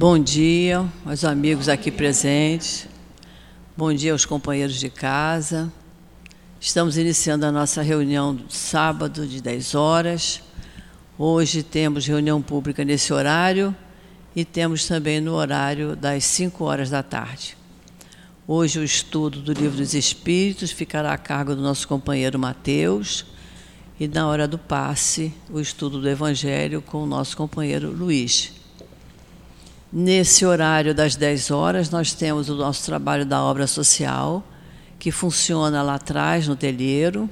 Bom dia aos amigos aqui presentes. Bom dia aos companheiros de casa. Estamos iniciando a nossa reunião sábado de 10 horas. Hoje temos reunião pública nesse horário e temos também no horário das 5 horas da tarde. Hoje o estudo do Livro dos Espíritos ficará a cargo do nosso companheiro Mateus e na hora do passe o estudo do Evangelho com o nosso companheiro Luiz. Nesse horário das 10 horas, nós temos o nosso trabalho da obra social, que funciona lá atrás, no telheiro.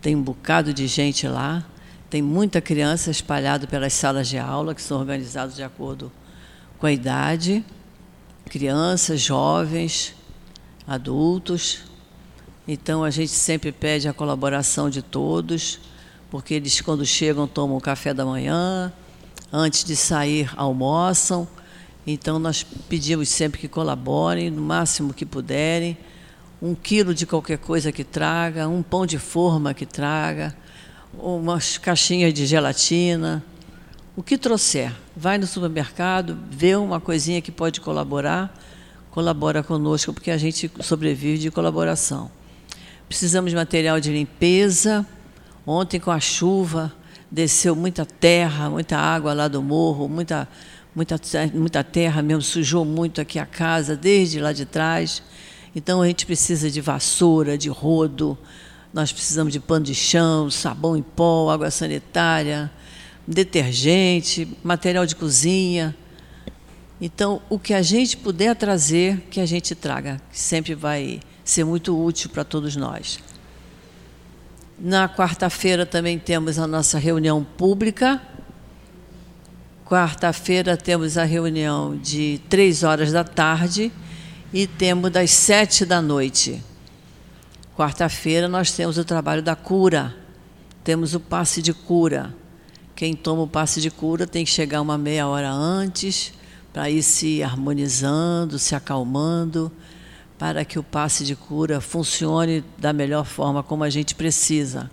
Tem um bocado de gente lá. Tem muita criança espalhada pelas salas de aula, que são organizadas de acordo com a idade. Crianças, jovens, adultos. Então, a gente sempre pede a colaboração de todos, porque eles, quando chegam, tomam o café da manhã, antes de sair, almoçam então, nós pedimos sempre que colaborem, no máximo que puderem. Um quilo de qualquer coisa que traga, um pão de forma que traga, umas caixinhas de gelatina, o que trouxer. Vai no supermercado, vê uma coisinha que pode colaborar, colabora conosco, porque a gente sobrevive de colaboração. Precisamos de material de limpeza. Ontem, com a chuva, desceu muita terra, muita água lá do morro, muita muita, muita terra mesmo, sujou muito aqui a casa, desde lá de trás. Então a gente precisa de vassoura, de rodo, nós precisamos de pano de chão, sabão em pó, água sanitária, detergente, material de cozinha. Então, o que a gente puder trazer, que a gente traga, que sempre vai ser muito útil para todos nós. Na quarta-feira também temos a nossa reunião pública, Quarta-feira temos a reunião de três horas da tarde e temos das sete da noite. Quarta-feira nós temos o trabalho da cura, temos o passe de cura. Quem toma o passe de cura tem que chegar uma meia hora antes para ir se harmonizando, se acalmando, para que o passe de cura funcione da melhor forma como a gente precisa.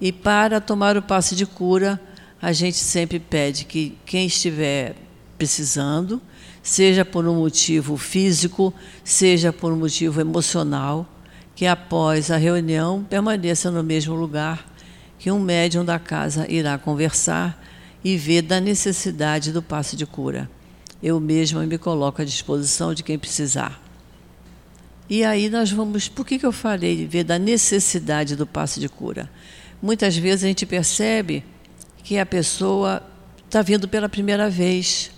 E para tomar o passe de cura, a gente sempre pede que quem estiver precisando, seja por um motivo físico, seja por um motivo emocional, que após a reunião permaneça no mesmo lugar, que um médium da casa irá conversar e ver da necessidade do passe de cura. Eu mesma me coloco à disposição de quem precisar. E aí nós vamos. Por que, que eu falei de ver da necessidade do passe de cura? Muitas vezes a gente percebe que a pessoa está vindo pela primeira vez.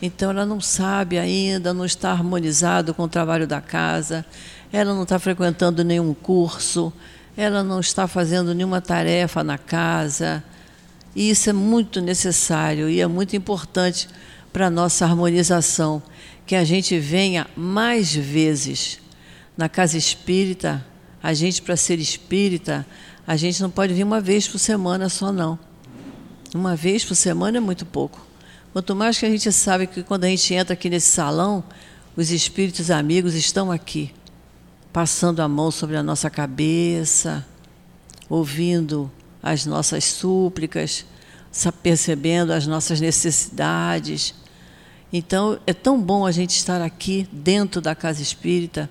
Então ela não sabe ainda, não está harmonizado com o trabalho da casa, ela não está frequentando nenhum curso, ela não está fazendo nenhuma tarefa na casa. E isso é muito necessário e é muito importante para a nossa harmonização, que a gente venha mais vezes na casa espírita. A gente, para ser espírita, a gente não pode vir uma vez por semana só, não. Uma vez por semana é muito pouco. Quanto mais que a gente sabe que quando a gente entra aqui nesse salão, os espíritos amigos estão aqui, passando a mão sobre a nossa cabeça, ouvindo as nossas súplicas, percebendo as nossas necessidades. Então, é tão bom a gente estar aqui dentro da casa espírita,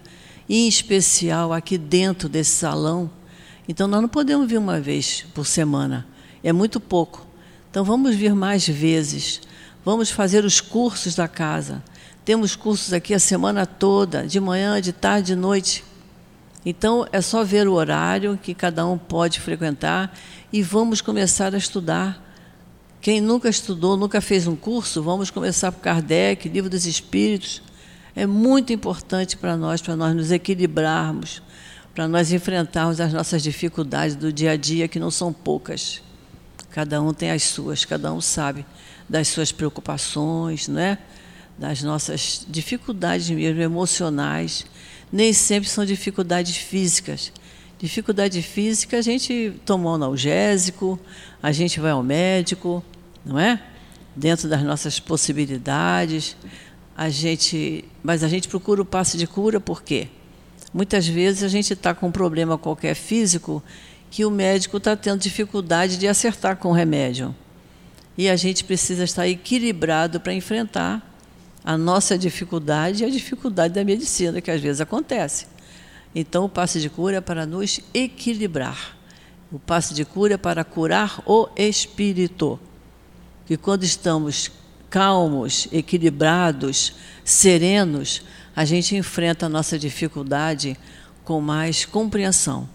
e em especial aqui dentro desse salão. Então, nós não podemos vir uma vez por semana, é muito pouco. Então vamos vir mais vezes. Vamos fazer os cursos da casa. Temos cursos aqui a semana toda, de manhã, de tarde, de noite. Então é só ver o horário que cada um pode frequentar e vamos começar a estudar. Quem nunca estudou, nunca fez um curso, vamos começar por Kardec, Livro dos Espíritos. É muito importante para nós, para nós nos equilibrarmos, para nós enfrentarmos as nossas dificuldades do dia a dia, que não são poucas. Cada um tem as suas, cada um sabe das suas preocupações, né? das nossas dificuldades mesmo emocionais. Nem sempre são dificuldades físicas. Dificuldade física, a gente toma um analgésico, a gente vai ao médico, não é? Dentro das nossas possibilidades. A gente, mas a gente procura o passe de cura por quê? Muitas vezes a gente está com um problema qualquer físico que o médico está tendo dificuldade de acertar com o remédio. e a gente precisa estar equilibrado para enfrentar a nossa dificuldade e a dificuldade da medicina, que às vezes acontece. Então, o passe de cura é para nos equilibrar. O passe de cura é para curar o espírito. Que quando estamos calmos, equilibrados, serenos, a gente enfrenta a nossa dificuldade com mais compreensão.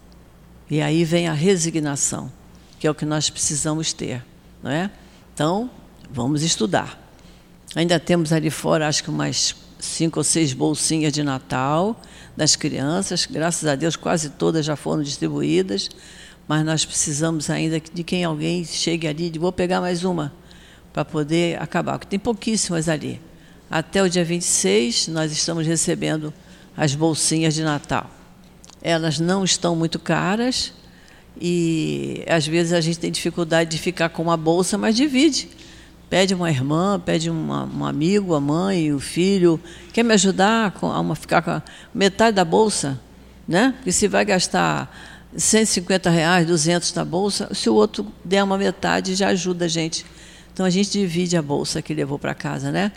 E aí vem a resignação, que é o que nós precisamos ter, não é? Então, vamos estudar. Ainda temos ali fora, acho que umas cinco ou seis bolsinhas de Natal das crianças. Graças a Deus, quase todas já foram distribuídas. Mas nós precisamos ainda de quem alguém chegue ali, de vou pegar mais uma, para poder acabar, porque tem pouquíssimas ali. Até o dia 26, nós estamos recebendo as bolsinhas de Natal. Elas não estão muito caras, e às vezes a gente tem dificuldade de ficar com uma bolsa, mas divide. Pede uma irmã, pede uma, um amigo, a mãe, o filho. Quer me ajudar a uma, ficar com metade da bolsa? Né? Porque se vai gastar 150 reais, 200 da bolsa, se o outro der uma metade, já ajuda a gente. Então a gente divide a bolsa que levou para casa, né?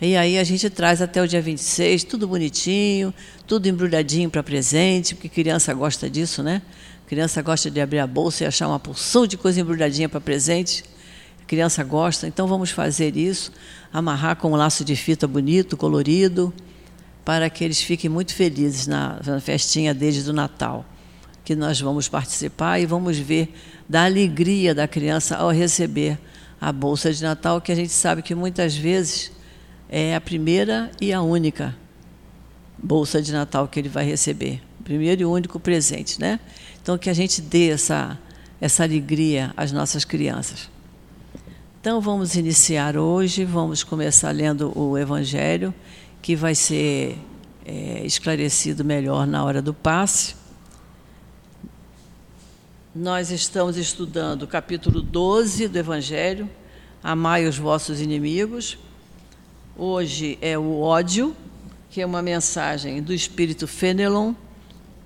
E aí a gente traz até o dia 26, tudo bonitinho, tudo embrulhadinho para presente, porque criança gosta disso, né? criança gosta de abrir a bolsa e achar uma porção de coisa embrulhadinha para presente. Criança gosta, então vamos fazer isso, amarrar com um laço de fita bonito, colorido, para que eles fiquem muito felizes na, na festinha deles do Natal, que nós vamos participar e vamos ver da alegria da criança ao receber a bolsa de Natal, que a gente sabe que muitas vezes é a primeira e a única bolsa de Natal que ele vai receber, primeiro e único presente, né? Então, que a gente dê essa, essa alegria às nossas crianças. Então, vamos iniciar hoje, vamos começar lendo o Evangelho, que vai ser é, esclarecido melhor na hora do passe. Nós estamos estudando o capítulo 12 do Evangelho, Amai os vossos inimigos. Hoje é o ódio, que é uma mensagem do Espírito Fenelon.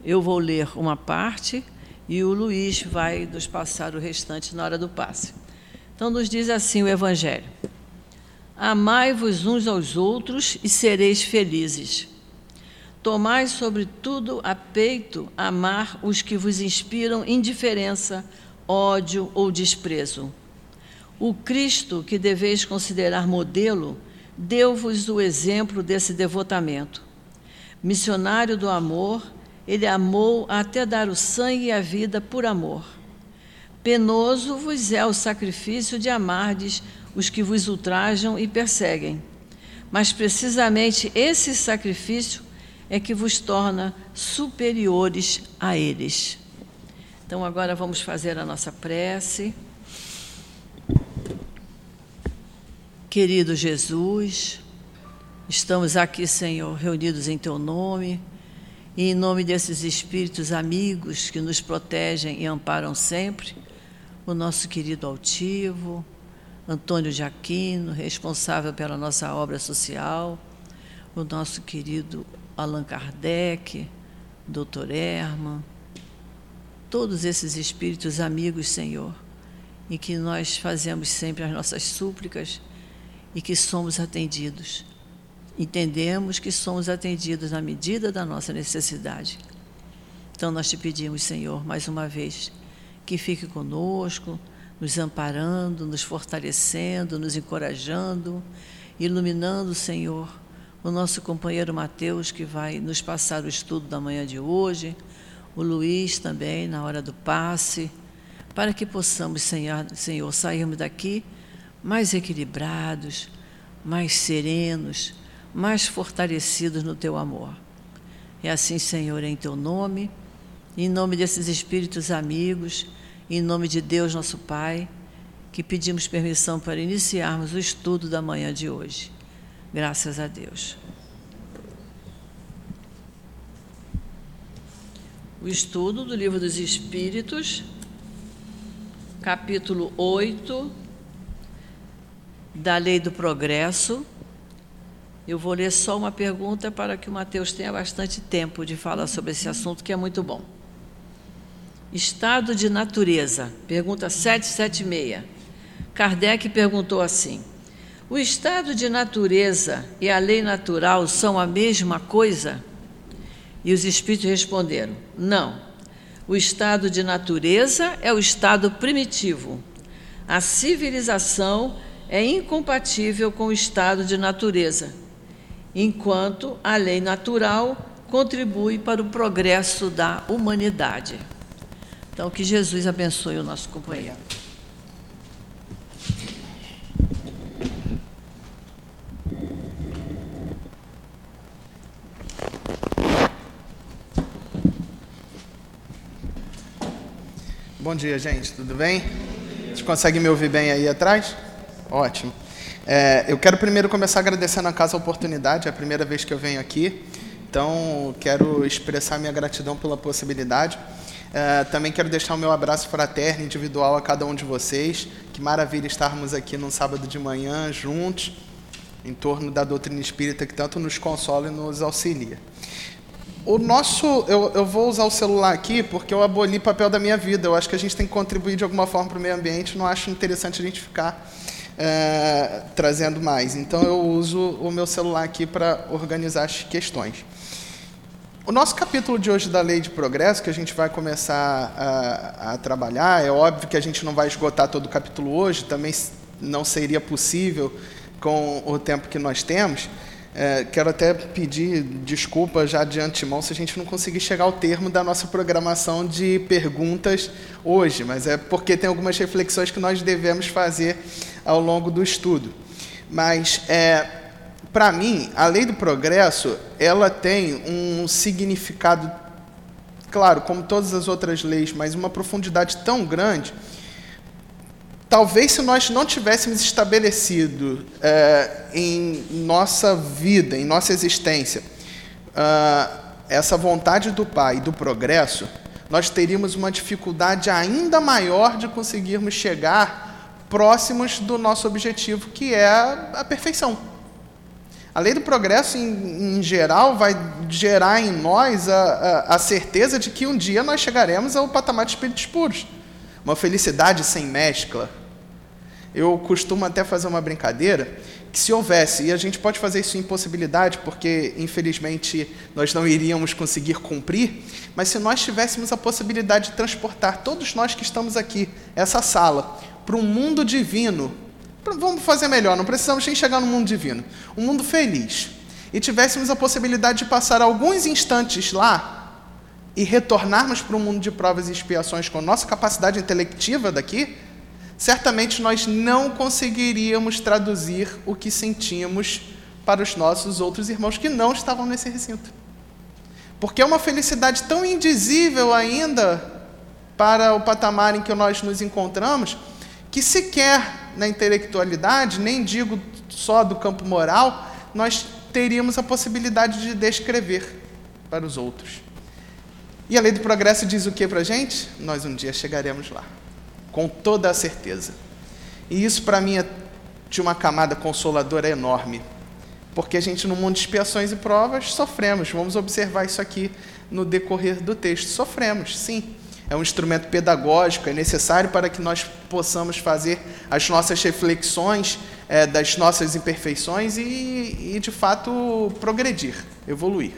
Eu vou ler uma parte e o Luiz vai nos passar o restante na hora do passe. Então, nos diz assim o Evangelho: Amai-vos uns aos outros e sereis felizes. Tomai, sobretudo, a peito amar os que vos inspiram indiferença, ódio ou desprezo. O Cristo, que deveis considerar modelo, deu-vos o exemplo desse devotamento. Missionário do amor, ele amou até dar o sangue e a vida por amor. Penoso vos é o sacrifício de amardes os que vos ultrajam e perseguem. Mas precisamente esse sacrifício é que vos torna superiores a eles. Então agora vamos fazer a nossa prece. Querido Jesus, estamos aqui, Senhor, reunidos em Teu nome e em nome desses espíritos amigos que nos protegem e amparam sempre, o nosso querido altivo, Antônio de Aquino, responsável pela nossa obra social, o nosso querido Allan Kardec, Dr. Herman, todos esses espíritos amigos, Senhor, em que nós fazemos sempre as nossas súplicas e que somos atendidos entendemos que somos atendidos na medida da nossa necessidade. Então nós te pedimos, Senhor, mais uma vez, que fique conosco, nos amparando, nos fortalecendo, nos encorajando, iluminando, Senhor, o nosso companheiro Mateus, que vai nos passar o estudo da manhã de hoje, o Luiz também, na hora do passe, para que possamos, Senhor, Senhor sairmos daqui mais equilibrados, mais serenos, mais fortalecidos no teu amor. É assim, Senhor, em teu nome, em nome desses espíritos amigos, em nome de Deus, nosso Pai, que pedimos permissão para iniciarmos o estudo da manhã de hoje. Graças a Deus. O estudo do Livro dos Espíritos, capítulo 8, da Lei do Progresso, eu vou ler só uma pergunta para que o Mateus tenha bastante tempo de falar sobre esse assunto, que é muito bom. Estado de natureza, pergunta 776. Kardec perguntou assim: O estado de natureza e a lei natural são a mesma coisa? E os espíritos responderam: Não. O estado de natureza é o estado primitivo. A civilização é incompatível com o estado de natureza, enquanto a lei natural contribui para o progresso da humanidade. Então, que Jesus abençoe o nosso companheiro. Bom dia, gente, tudo bem? Vocês conseguem me ouvir bem aí atrás? Ótimo. É, eu quero primeiro começar agradecendo a casa a oportunidade, é a primeira vez que eu venho aqui, então quero expressar minha gratidão pela possibilidade. É, também quero deixar o meu abraço fraterno, individual a cada um de vocês. Que maravilha estarmos aqui num sábado de manhã juntos, em torno da doutrina espírita que tanto nos consola e nos auxilia. O nosso, eu, eu vou usar o celular aqui porque eu aboli papel da minha vida. Eu acho que a gente tem que contribuir de alguma forma para o meio ambiente. Não acho interessante a gente ficar é, trazendo mais. Então eu uso o meu celular aqui para organizar as questões. O nosso capítulo de hoje da Lei de Progresso, que a gente vai começar a, a trabalhar, é óbvio que a gente não vai esgotar todo o capítulo hoje, também não seria possível com o tempo que nós temos. É, quero até pedir desculpa já de antemão se a gente não conseguir chegar ao termo da nossa programação de perguntas hoje, mas é porque tem algumas reflexões que nós devemos fazer ao longo do estudo. Mas, é, para mim, a lei do progresso ela tem um significado, claro, como todas as outras leis, mas uma profundidade tão grande talvez se nós não tivéssemos estabelecido é, em nossa vida, em nossa existência, uh, essa vontade do Pai do progresso, nós teríamos uma dificuldade ainda maior de conseguirmos chegar próximos do nosso objetivo, que é a perfeição. A lei do progresso, em, em geral, vai gerar em nós a, a, a certeza de que um dia nós chegaremos ao patamar de espíritos puros. Uma felicidade sem mescla, eu costumo até fazer uma brincadeira que se houvesse, e a gente pode fazer isso em possibilidade, porque infelizmente nós não iríamos conseguir cumprir, mas se nós tivéssemos a possibilidade de transportar todos nós que estamos aqui, essa sala, para um mundo divino, vamos fazer melhor, não precisamos nem chegar no mundo divino, um mundo feliz, e tivéssemos a possibilidade de passar alguns instantes lá e retornarmos para um mundo de provas e expiações com a nossa capacidade intelectiva daqui, certamente nós não conseguiríamos traduzir o que sentimos para os nossos outros irmãos que não estavam nesse recinto. Porque é uma felicidade tão indizível ainda para o patamar em que nós nos encontramos, que sequer na intelectualidade, nem digo só do campo moral, nós teríamos a possibilidade de descrever para os outros. E a lei do progresso diz o que para a gente? Nós um dia chegaremos lá com toda a certeza. E isso para mim é de uma camada consoladora enorme, porque a gente no mundo de expiações e provas sofremos. Vamos observar isso aqui no decorrer do texto. Sofremos, sim. É um instrumento pedagógico, é necessário para que nós possamos fazer as nossas reflexões é, das nossas imperfeições e, e, de fato, progredir, evoluir.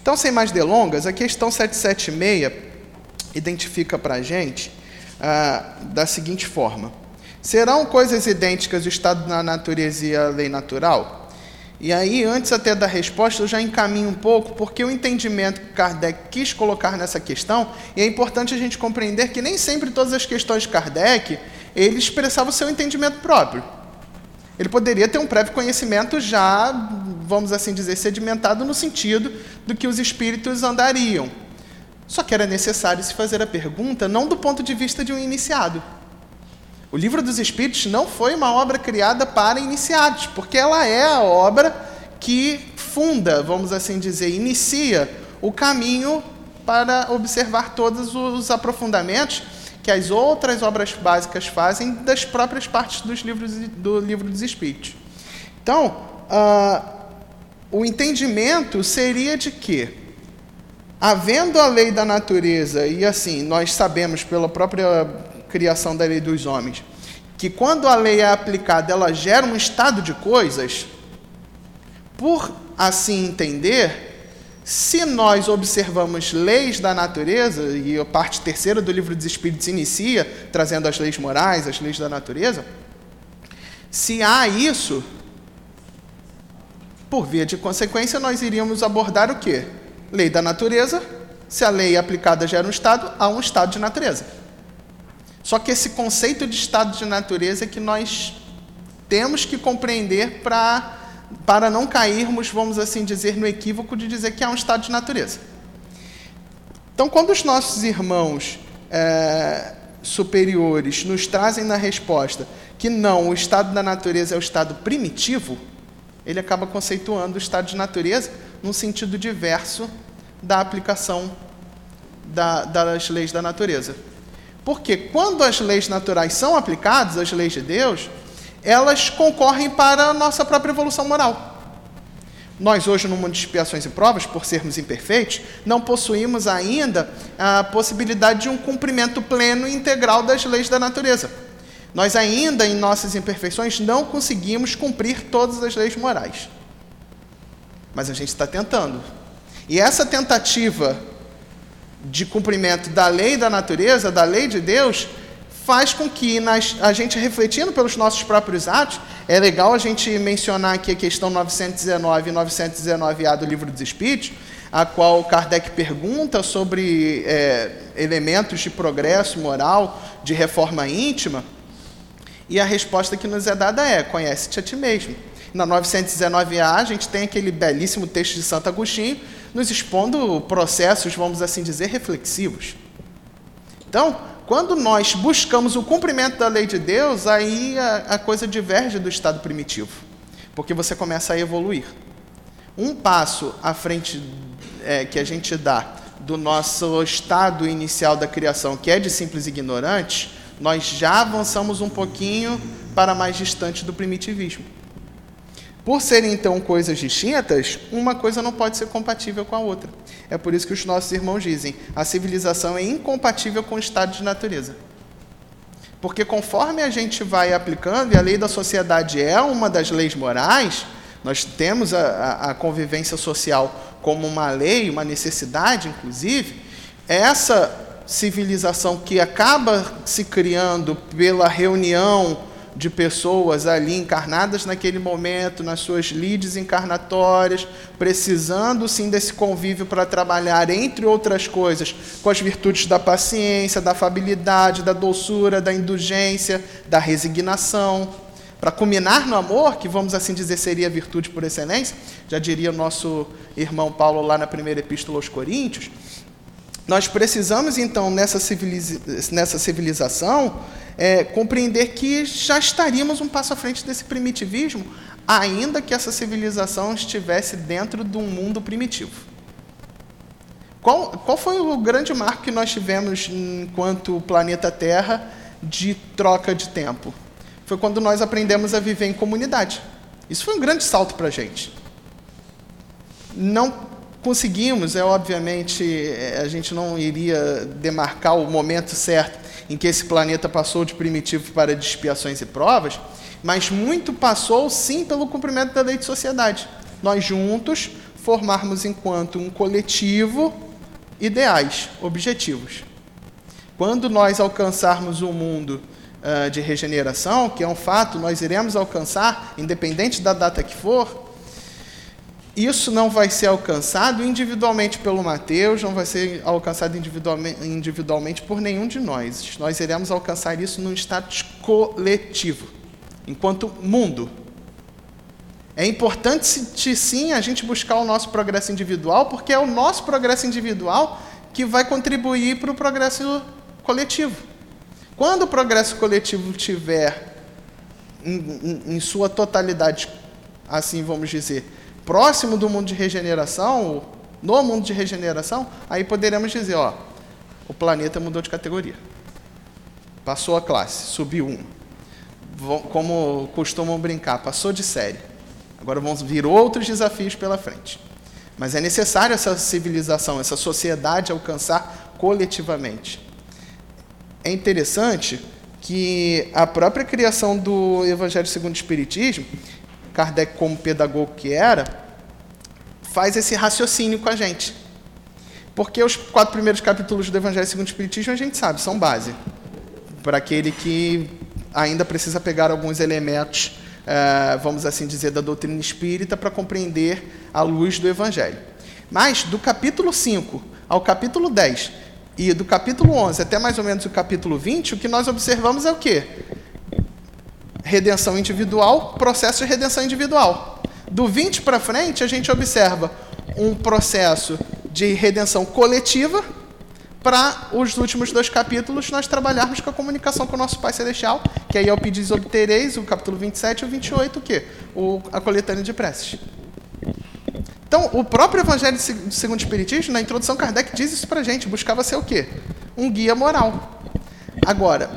Então, sem mais delongas, a questão 776 identifica para a gente ah, da seguinte forma: serão coisas idênticas o estado da natureza e a lei natural? E aí, antes até da resposta, eu já encaminho um pouco, porque o entendimento que Kardec quis colocar nessa questão, e é importante a gente compreender que nem sempre todas as questões de Kardec, ele expressava o seu entendimento próprio. Ele poderia ter um prévio conhecimento já, vamos assim dizer, sedimentado no sentido do que os espíritos andariam. Só que era necessário se fazer a pergunta não do ponto de vista de um iniciado. O Livro dos Espíritos não foi uma obra criada para iniciados, porque ela é a obra que funda, vamos assim dizer, inicia o caminho para observar todos os aprofundamentos que as outras obras básicas fazem das próprias partes dos livros do Livro dos Espíritos. Então, uh, o entendimento seria de que havendo a lei da natureza, e assim, nós sabemos pela própria criação da lei dos homens, que quando a lei é aplicada, ela gera um estado de coisas, por assim entender, se nós observamos leis da natureza, e a parte terceira do livro dos Espíritos inicia trazendo as leis morais, as leis da natureza, se há isso, por via de consequência, nós iríamos abordar o quê? Lei da natureza. Se a lei aplicada gera um estado, há um estado de natureza. Só que esse conceito de estado de natureza é que nós temos que compreender para para não cairmos, vamos assim dizer, no equívoco de dizer que há um estado de natureza. Então, quando os nossos irmãos é, superiores nos trazem na resposta que não, o estado da natureza é o estado primitivo, ele acaba conceituando o estado de natureza num sentido diverso da aplicação da, das leis da natureza. Porque quando as leis naturais são aplicadas, as leis de Deus, elas concorrem para a nossa própria evolução moral. Nós, hoje, no mundo de expiações e provas, por sermos imperfeitos, não possuímos ainda a possibilidade de um cumprimento pleno e integral das leis da natureza. Nós ainda, em nossas imperfeições, não conseguimos cumprir todas as leis morais. Mas a gente está tentando. E essa tentativa de cumprimento da lei da natureza, da lei de Deus, faz com que nas, a gente refletindo pelos nossos próprios atos, é legal a gente mencionar aqui a questão 919 e 919A do Livro dos Espíritos, a qual Kardec pergunta sobre é, elementos de progresso moral, de reforma íntima, e a resposta que nos é dada é: conhece-te a ti mesmo. Na 919A, a gente tem aquele belíssimo texto de Santo Agostinho, nos expondo processos, vamos assim dizer, reflexivos. Então, quando nós buscamos o cumprimento da lei de Deus, aí a, a coisa diverge do estado primitivo, porque você começa a evoluir. Um passo à frente é, que a gente dá do nosso estado inicial da criação, que é de simples ignorantes, nós já avançamos um pouquinho para mais distante do primitivismo. Por serem então coisas distintas, uma coisa não pode ser compatível com a outra. É por isso que os nossos irmãos dizem: a civilização é incompatível com o estado de natureza. Porque conforme a gente vai aplicando, e a lei da sociedade é uma das leis morais, nós temos a, a, a convivência social como uma lei, uma necessidade, inclusive, essa civilização que acaba se criando pela reunião de pessoas ali encarnadas naquele momento, nas suas lides encarnatórias, precisando sim desse convívio para trabalhar, entre outras coisas, com as virtudes da paciência, da afabilidade, da doçura, da indulgência, da resignação. Para culminar no amor, que vamos assim dizer seria a virtude por excelência, já diria o nosso irmão Paulo lá na primeira epístola aos Coríntios, nós precisamos então nessa, nessa civilização é, compreender que já estaríamos um passo à frente desse primitivismo, ainda que essa civilização estivesse dentro de um mundo primitivo. Qual, qual foi o grande marco que nós tivemos enquanto planeta Terra de troca de tempo? Foi quando nós aprendemos a viver em comunidade. Isso foi um grande salto para a gente. Não conseguimos, é obviamente, é, a gente não iria demarcar o momento certo em que esse planeta passou de primitivo para de expiações e provas, mas muito passou sim pelo cumprimento da lei de sociedade. Nós juntos formarmos enquanto um coletivo ideais, objetivos. Quando nós alcançarmos um mundo uh, de regeneração, que é um fato, nós iremos alcançar, independente da data que for, isso não vai ser alcançado individualmente pelo Mateus, não vai ser alcançado individualmente, por nenhum de nós. Nós iremos alcançar isso num status coletivo, enquanto mundo. É importante, sim, a gente buscar o nosso progresso individual, porque é o nosso progresso individual que vai contribuir para o progresso coletivo. Quando o progresso coletivo tiver, em, em, em sua totalidade, assim vamos dizer, próximo do mundo de regeneração, no mundo de regeneração, aí poderemos dizer, ó, o planeta mudou de categoria. Passou a classe, subiu um. Como costumam brincar, passou de série. Agora vamos vir outros desafios pela frente. Mas é necessário essa civilização, essa sociedade alcançar coletivamente. É interessante que a própria criação do Evangelho segundo o Espiritismo, Kardec como pedagogo que era, faz esse raciocínio com a gente. Porque os quatro primeiros capítulos do Evangelho segundo o Espiritismo a gente sabe, são base. Para aquele que ainda precisa pegar alguns elementos, eh, vamos assim dizer, da doutrina espírita para compreender a luz do Evangelho. Mas do capítulo 5 ao capítulo 10 e do capítulo 11 até mais ou menos o capítulo 20, o que nós observamos é o quê? Redenção individual, processo de redenção individual. Do 20 para frente, a gente observa um processo de redenção coletiva, para os últimos dois capítulos nós trabalharmos com a comunicação com o nosso Pai Celestial, que aí é o Pedis Obtereis, o capítulo 27 e o 28, o quê? O, a coletânea de preces. Então, o próprio Evangelho segundo o Espiritismo, na introdução, Kardec diz isso para gente, buscava ser o quê? Um guia moral. Agora,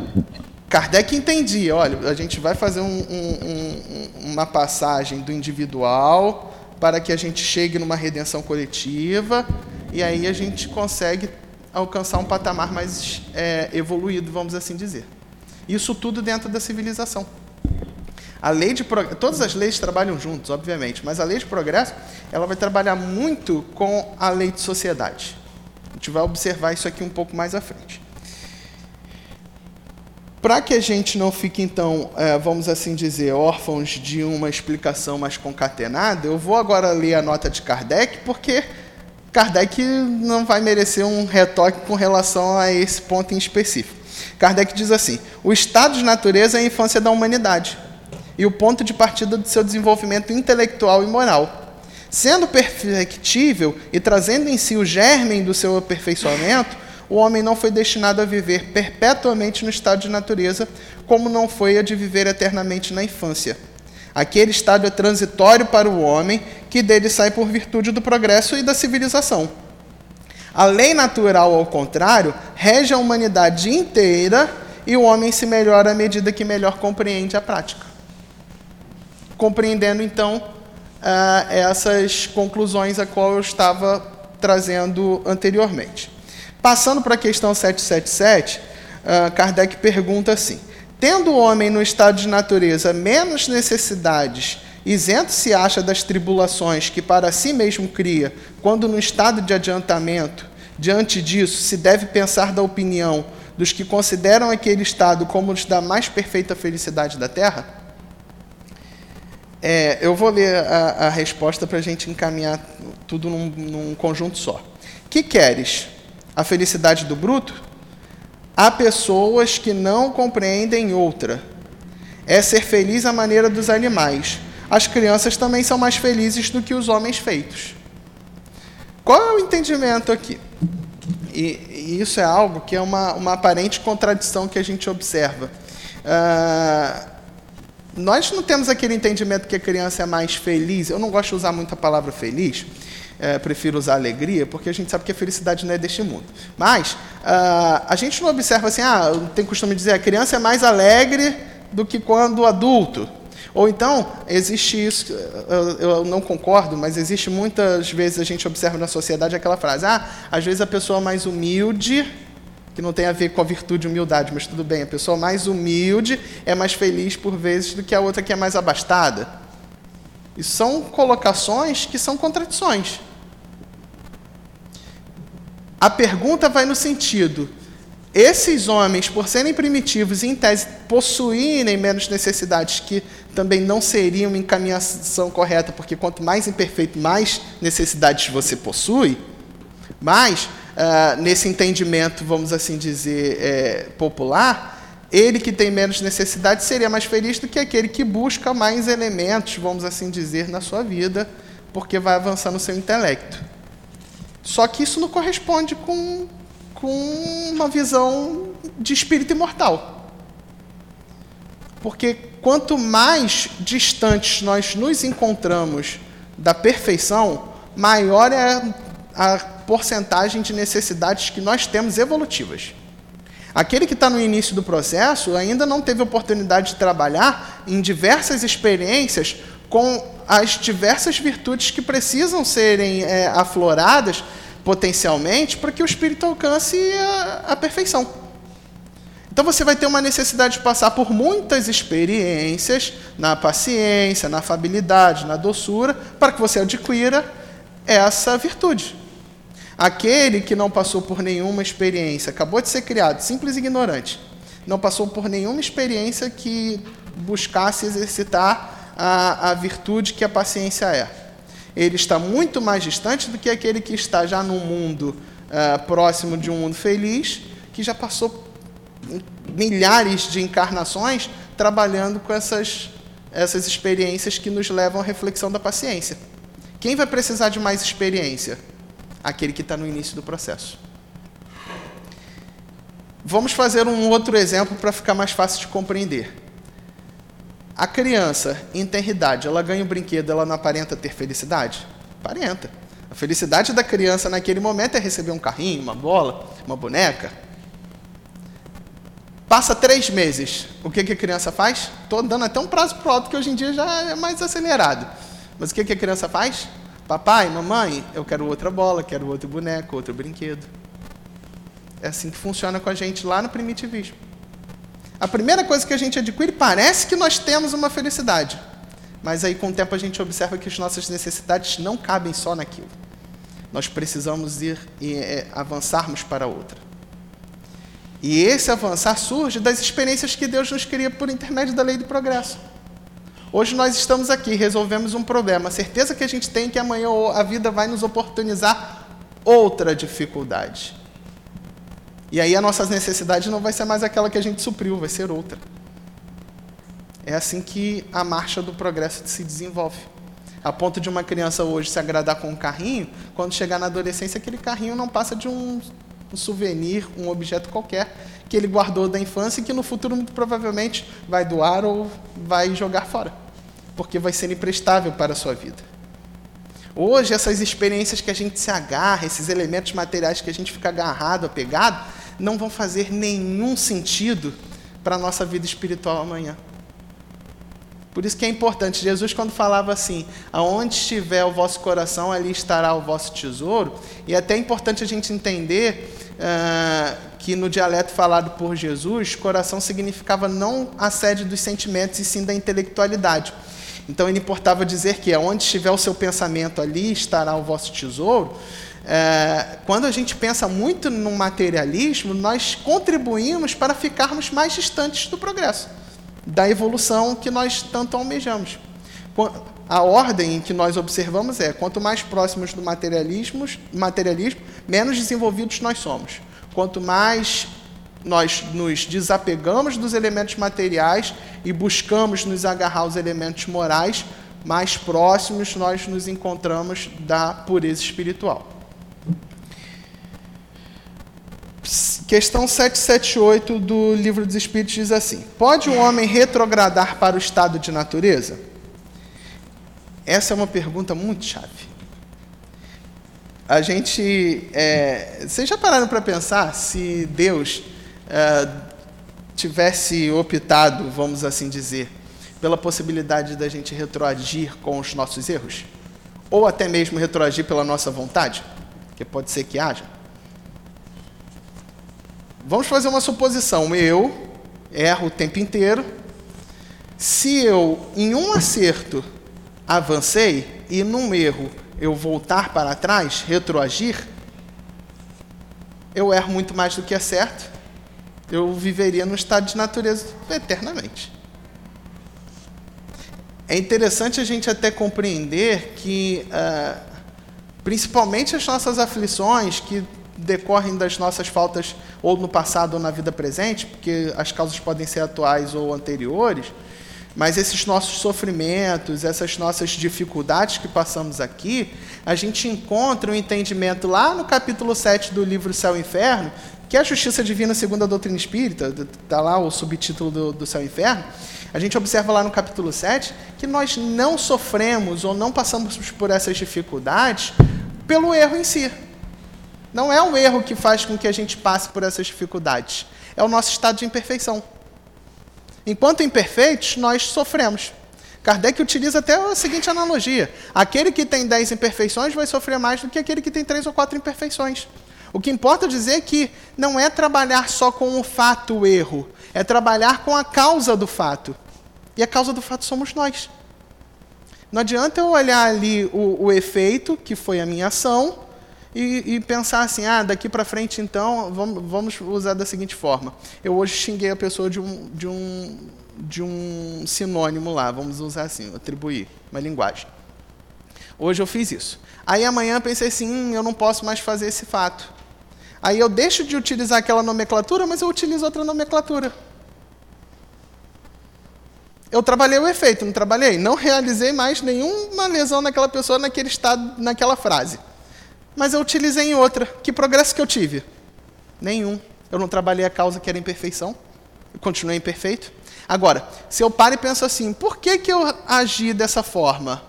Kardec entendia, olha, a gente vai fazer um, um, uma passagem do individual para que a gente chegue numa redenção coletiva, e aí a gente consegue alcançar um patamar mais é, evoluído, vamos assim dizer. Isso tudo dentro da civilização. A lei de todas as leis trabalham juntos, obviamente, mas a lei de progresso ela vai trabalhar muito com a lei de sociedade. A gente vai observar isso aqui um pouco mais à frente. Para que a gente não fique, então, é, vamos assim dizer, órfãos de uma explicação mais concatenada, eu vou agora ler a nota de Kardec, porque Kardec não vai merecer um retoque com relação a esse ponto em específico. Kardec diz assim: o estado de natureza é a infância da humanidade e o ponto de partida do seu desenvolvimento intelectual e moral. Sendo perfectível e trazendo em si o germen do seu aperfeiçoamento, o homem não foi destinado a viver perpetuamente no estado de natureza, como não foi a de viver eternamente na infância. Aquele estado é transitório para o homem, que dele sai por virtude do progresso e da civilização. A lei natural, ao contrário, rege a humanidade inteira e o homem se melhora à medida que melhor compreende a prática. Compreendendo, então, ah, essas conclusões a qual eu estava trazendo anteriormente. Passando para a questão 777, ah, Kardec pergunta assim: Tendo o homem no estado de natureza menos necessidades, isento se acha das tribulações que para si mesmo cria, quando no estado de adiantamento, diante disso, se deve pensar da opinião dos que consideram aquele estado como os da mais perfeita felicidade da terra? É, eu vou ler a, a resposta para a gente encaminhar tudo num, num conjunto só. Que queres? A felicidade do bruto? Há pessoas que não compreendem outra. É ser feliz à maneira dos animais. As crianças também são mais felizes do que os homens feitos. Qual é o entendimento aqui? E, e isso é algo que é uma, uma aparente contradição que a gente observa. Uh, nós não temos aquele entendimento que a criança é mais feliz. Eu não gosto de usar muito a palavra feliz, é, prefiro usar alegria, porque a gente sabe que a felicidade não é deste mundo. Mas uh, a gente não observa assim, ah, tem costume de dizer, a criança é mais alegre do que quando adulto. Ou então, existe isso, eu, eu não concordo, mas existe muitas vezes a gente observa na sociedade aquela frase, ah, às vezes a pessoa mais humilde, que não tem a ver com a virtude e humildade, mas tudo bem, a pessoa mais humilde é mais feliz por vezes do que a outra que é mais abastada. E são colocações que são contradições. A pergunta vai no sentido: esses homens, por serem primitivos e em tese possuírem menos necessidades que também não seriam uma encaminhação correta, porque quanto mais imperfeito, mais necessidades você possui, mais, uh, nesse entendimento, vamos assim dizer, é, popular, ele que tem menos necessidade seria mais feliz do que aquele que busca mais elementos, vamos assim dizer, na sua vida, porque vai avançando o seu intelecto. Só que isso não corresponde com, com uma visão de espírito imortal. Porque quanto mais distantes nós nos encontramos da perfeição, maior é a porcentagem de necessidades que nós temos evolutivas. Aquele que está no início do processo ainda não teve oportunidade de trabalhar em diversas experiências com as diversas virtudes que precisam serem é, afloradas potencialmente para que o espírito alcance a, a perfeição. Então você vai ter uma necessidade de passar por muitas experiências na paciência, na afabilidade, na doçura, para que você adquira essa virtude. Aquele que não passou por nenhuma experiência, acabou de ser criado, simples e ignorante, não passou por nenhuma experiência que buscasse exercitar a, a virtude que a paciência é. Ele está muito mais distante do que aquele que está já num mundo uh, próximo de um mundo feliz, que já passou milhares de encarnações trabalhando com essas, essas experiências que nos levam à reflexão da paciência. Quem vai precisar de mais experiência? Aquele que está no início do processo. Vamos fazer um outro exemplo para ficar mais fácil de compreender. A criança, em tenridade, ela ganha o um brinquedo, ela não aparenta ter felicidade? Aparenta. A felicidade da criança naquele momento é receber um carrinho, uma bola, uma boneca. Passa três meses, o que, que a criança faz? Estou dando até um prazo para alto, que hoje em dia já é mais acelerado. Mas o que, que a criança faz? Papai, mamãe, eu quero outra bola, quero outro boneco, outro brinquedo. É assim que funciona com a gente lá no primitivismo. A primeira coisa que a gente adquire parece que nós temos uma felicidade. Mas aí, com o tempo, a gente observa que as nossas necessidades não cabem só naquilo. Nós precisamos ir e é, avançarmos para outra. E esse avançar surge das experiências que Deus nos cria por intermédio da lei do progresso. Hoje nós estamos aqui, resolvemos um problema. A certeza que a gente tem é que amanhã a vida vai nos oportunizar outra dificuldade. E aí a nossa necessidade não vai ser mais aquela que a gente supriu, vai ser outra. É assim que a marcha do progresso se desenvolve. A ponto de uma criança hoje se agradar com um carrinho, quando chegar na adolescência, aquele carrinho não passa de um, um souvenir, um objeto qualquer que ele guardou da infância e que no futuro muito provavelmente vai doar ou vai jogar fora, porque vai ser imprestável para a sua vida. Hoje, essas experiências que a gente se agarra, esses elementos materiais que a gente fica agarrado, apegado, não vão fazer nenhum sentido para a nossa vida espiritual amanhã. Por isso que é importante, Jesus quando falava assim, aonde estiver o vosso coração, ali estará o vosso tesouro, e é até importante a gente entender uh, que no dialeto falado por Jesus, coração significava não a sede dos sentimentos, e sim da intelectualidade. Então ele importava dizer que aonde estiver o seu pensamento, ali estará o vosso tesouro. É, quando a gente pensa muito no materialismo, nós contribuímos para ficarmos mais distantes do progresso da evolução que nós tanto almejamos. A ordem em que nós observamos é: quanto mais próximos do materialismo, materialismo menos desenvolvidos nós somos. Quanto mais nós nos desapegamos dos elementos materiais e buscamos nos agarrar aos elementos morais, mais próximos nós nos encontramos da pureza espiritual. Questão 778 do Livro dos Espíritos diz assim: Pode um homem retrogradar para o estado de natureza? Essa é uma pergunta muito chave. A gente. É, vocês já pararam para pensar se Deus é, tivesse optado, vamos assim dizer, pela possibilidade da gente retroagir com os nossos erros? Ou até mesmo retroagir pela nossa vontade? Que pode ser que haja. Vamos fazer uma suposição. Eu erro o tempo inteiro. Se eu, em um acerto, avancei e num erro eu voltar para trás, retroagir, eu erro muito mais do que acerto. Eu viveria no estado de natureza eternamente. É interessante a gente até compreender que, uh, principalmente as nossas aflições, que decorrem das nossas faltas ou no passado ou na vida presente, porque as causas podem ser atuais ou anteriores, mas esses nossos sofrimentos, essas nossas dificuldades que passamos aqui, a gente encontra um entendimento lá no capítulo 7 do livro Céu e Inferno, que é a justiça divina segundo a doutrina espírita, está lá o subtítulo do, do Céu e Inferno. A gente observa lá no capítulo 7 que nós não sofremos ou não passamos por essas dificuldades pelo erro em si. Não é o erro que faz com que a gente passe por essas dificuldades. É o nosso estado de imperfeição. Enquanto imperfeitos, nós sofremos. Kardec utiliza até a seguinte analogia: aquele que tem 10 imperfeições vai sofrer mais do que aquele que tem 3 ou 4 imperfeições. O que importa dizer é que não é trabalhar só com o fato, o erro, é trabalhar com a causa do fato. E a causa do fato somos nós. Não adianta eu olhar ali o, o efeito, que foi a minha ação, e, e pensar assim, ah, daqui para frente então, vamos, vamos usar da seguinte forma. Eu hoje xinguei a pessoa de um, de um, de um sinônimo lá, vamos usar assim, atribuir uma linguagem. Hoje eu fiz isso. Aí amanhã pensei assim, hum, eu não posso mais fazer esse fato. Aí eu deixo de utilizar aquela nomenclatura, mas eu utilizo outra nomenclatura. Eu trabalhei o efeito, não trabalhei? Não realizei mais nenhuma lesão naquela pessoa naquele estado, naquela frase. Mas eu utilizei em outra. Que progresso que eu tive? Nenhum. Eu não trabalhei a causa que era imperfeição. Eu continuei imperfeito. Agora, se eu paro e penso assim, por que, que eu agi dessa forma?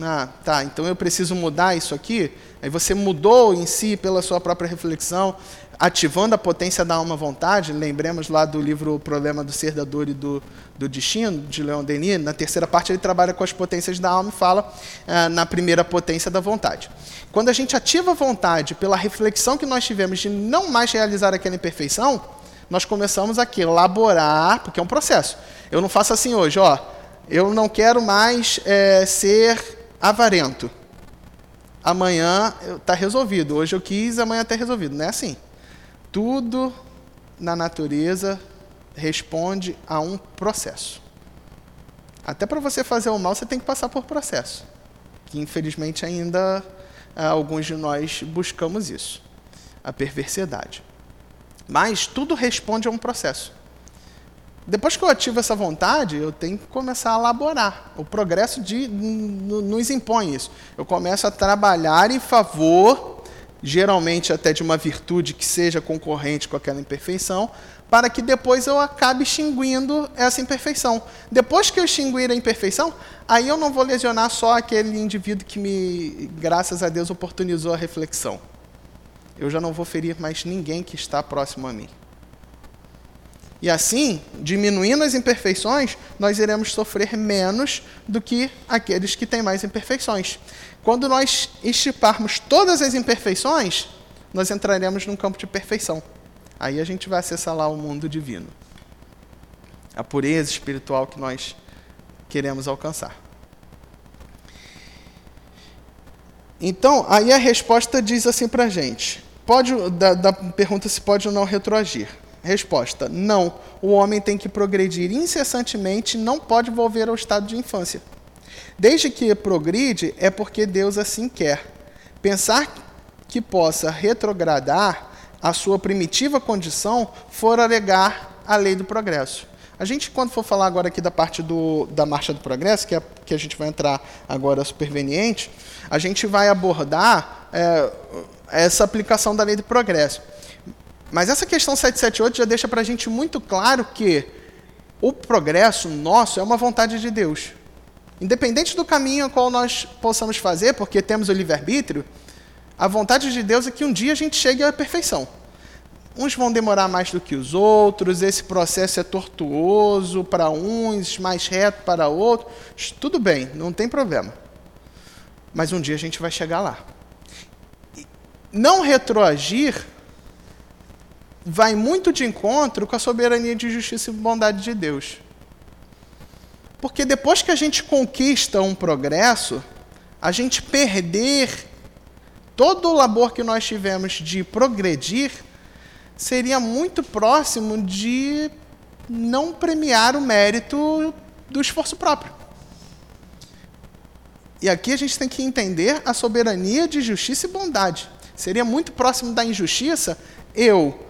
Ah, tá, então eu preciso mudar isso aqui. Aí você mudou em si pela sua própria reflexão, ativando a potência da alma vontade. Lembremos lá do livro O Problema do Ser, da Dor e do, do Destino, de Leon Denis. Na terceira parte ele trabalha com as potências da alma e fala ah, na primeira potência da vontade. Quando a gente ativa a vontade pela reflexão que nós tivemos de não mais realizar aquela imperfeição, nós começamos a elaborar, porque é um processo. Eu não faço assim hoje, ó. Eu não quero mais é, ser avarento. Amanhã está resolvido. Hoje eu quis, amanhã está resolvido. Não é assim. Tudo na natureza responde a um processo. Até para você fazer o mal, você tem que passar por processo. Que infelizmente ainda ah, alguns de nós buscamos isso a perversidade. Mas tudo responde a um processo. Depois que eu ativo essa vontade, eu tenho que começar a elaborar. O progresso de, nos impõe isso. Eu começo a trabalhar em favor, geralmente até de uma virtude que seja concorrente com aquela imperfeição, para que depois eu acabe extinguindo essa imperfeição. Depois que eu extinguir a imperfeição, aí eu não vou lesionar só aquele indivíduo que me, graças a Deus, oportunizou a reflexão eu já não vou ferir mais ninguém que está próximo a mim. E assim, diminuindo as imperfeições, nós iremos sofrer menos do que aqueles que têm mais imperfeições. Quando nós estiparmos todas as imperfeições, nós entraremos num campo de perfeição. Aí a gente vai acessar lá o mundo divino. A pureza espiritual que nós queremos alcançar. Então, aí a resposta diz assim para a gente: Pode, da, da pergunta se pode ou não retroagir. Resposta: não. O homem tem que progredir incessantemente, não pode volver ao estado de infância. Desde que progride, é porque Deus assim quer. Pensar que possa retrogradar a sua primitiva condição for alegar a lei do progresso. A gente, quando for falar agora aqui da parte do, da marcha do progresso, que, é, que a gente vai entrar agora superveniente, a gente vai abordar é, essa aplicação da lei do progresso. Mas essa questão 778 já deixa para a gente muito claro que o progresso nosso é uma vontade de Deus. Independente do caminho a qual nós possamos fazer, porque temos o livre-arbítrio, a vontade de Deus é que um dia a gente chegue à perfeição. Uns vão demorar mais do que os outros, esse processo é tortuoso para uns, mais reto para outros. Tudo bem, não tem problema. Mas um dia a gente vai chegar lá não retroagir vai muito de encontro com a soberania de justiça e bondade de Deus. Porque depois que a gente conquista um progresso, a gente perder todo o labor que nós tivemos de progredir seria muito próximo de não premiar o mérito do esforço próprio. E aqui a gente tem que entender a soberania de justiça e bondade. Seria muito próximo da injustiça eu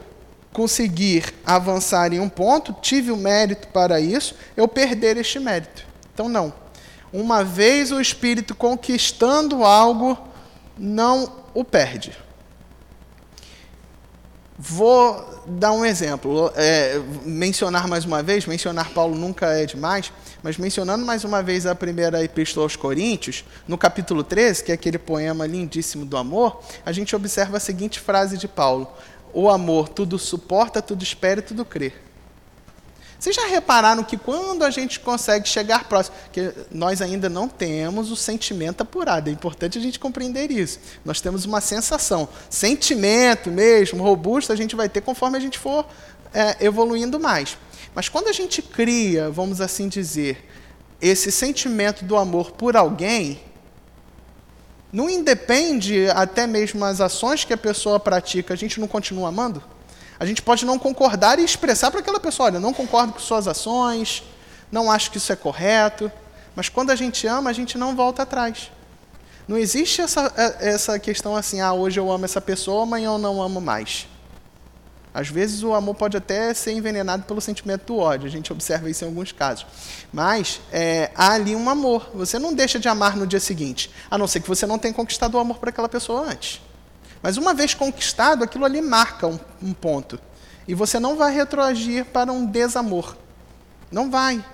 conseguir avançar em um ponto, tive o mérito para isso, eu perder este mérito. Então, não. Uma vez o espírito conquistando algo, não o perde. Vou dar um exemplo, é, mencionar mais uma vez, mencionar Paulo nunca é demais, mas mencionando mais uma vez a primeira epístola aos Coríntios, no capítulo 13, que é aquele poema lindíssimo do amor, a gente observa a seguinte frase de Paulo: O amor tudo suporta, tudo espera e tudo crê. Vocês já repararam que quando a gente consegue chegar próximo, que nós ainda não temos o sentimento apurado, é importante a gente compreender isso. Nós temos uma sensação, sentimento mesmo, robusto, a gente vai ter conforme a gente for é, evoluindo mais. Mas quando a gente cria, vamos assim dizer, esse sentimento do amor por alguém, não independe até mesmo as ações que a pessoa pratica, a gente não continua amando? A gente pode não concordar e expressar para aquela pessoa: olha, não concordo com suas ações, não acho que isso é correto. Mas quando a gente ama, a gente não volta atrás. Não existe essa, é, essa questão assim: ah, hoje eu amo essa pessoa, amanhã eu não amo mais. Às vezes o amor pode até ser envenenado pelo sentimento do ódio, a gente observa isso em alguns casos. Mas é, há ali um amor. Você não deixa de amar no dia seguinte, a não ser que você não tenha conquistado o amor para aquela pessoa antes. Mas uma vez conquistado, aquilo ali marca um, um ponto. E você não vai retroagir para um desamor. Não vai.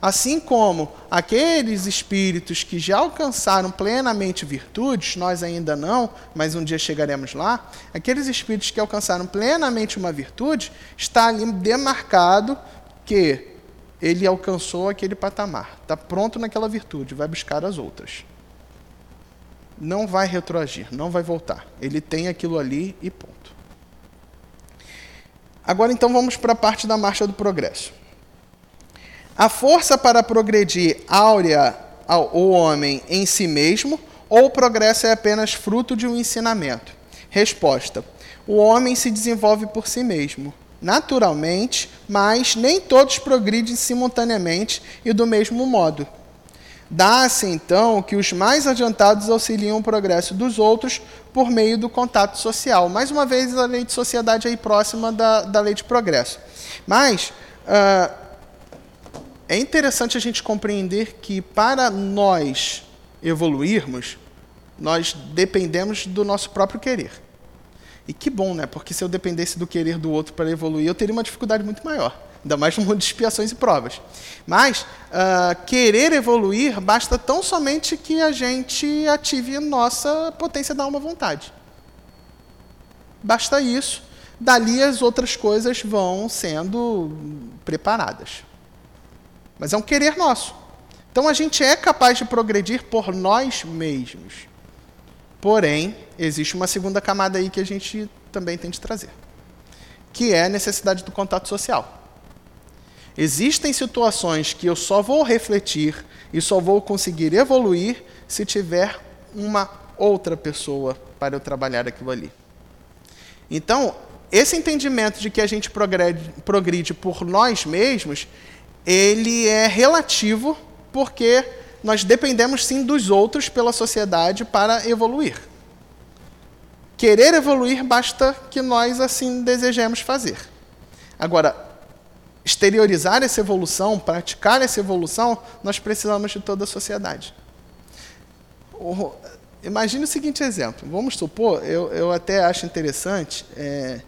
Assim como aqueles espíritos que já alcançaram plenamente virtudes, nós ainda não, mas um dia chegaremos lá, aqueles espíritos que alcançaram plenamente uma virtude, está ali demarcado que ele alcançou aquele patamar, está pronto naquela virtude, vai buscar as outras não vai retroagir, não vai voltar. Ele tem aquilo ali e ponto. Agora então vamos para a parte da marcha do progresso. A força para progredir áurea o homem em si mesmo ou o progresso é apenas fruto de um ensinamento? Resposta: O homem se desenvolve por si mesmo, naturalmente, mas nem todos progridem simultaneamente e do mesmo modo. Dá-se então que os mais adiantados auxiliam o progresso dos outros por meio do contato social. Mais uma vez, a lei de sociedade aí próxima da, da lei de progresso. Mas uh, é interessante a gente compreender que para nós evoluirmos, nós dependemos do nosso próprio querer. E que bom, né? Porque se eu dependesse do querer do outro para evoluir, eu teria uma dificuldade muito maior ainda mais no mundo de expiações e provas. Mas uh, querer evoluir basta tão somente que a gente ative nossa potência da alma vontade. Basta isso. Dali as outras coisas vão sendo preparadas. Mas é um querer nosso. Então a gente é capaz de progredir por nós mesmos. Porém, existe uma segunda camada aí que a gente também tem de trazer, que é a necessidade do contato social. Existem situações que eu só vou refletir e só vou conseguir evoluir se tiver uma outra pessoa para eu trabalhar aquilo ali. Então, esse entendimento de que a gente progrede, progride por nós mesmos, ele é relativo porque nós dependemos sim dos outros pela sociedade para evoluir. Querer evoluir basta que nós assim desejemos fazer. Agora, exteriorizar essa evolução, praticar essa evolução, nós precisamos de toda a sociedade. Imagine o seguinte exemplo. Vamos supor, eu, eu até acho interessante é,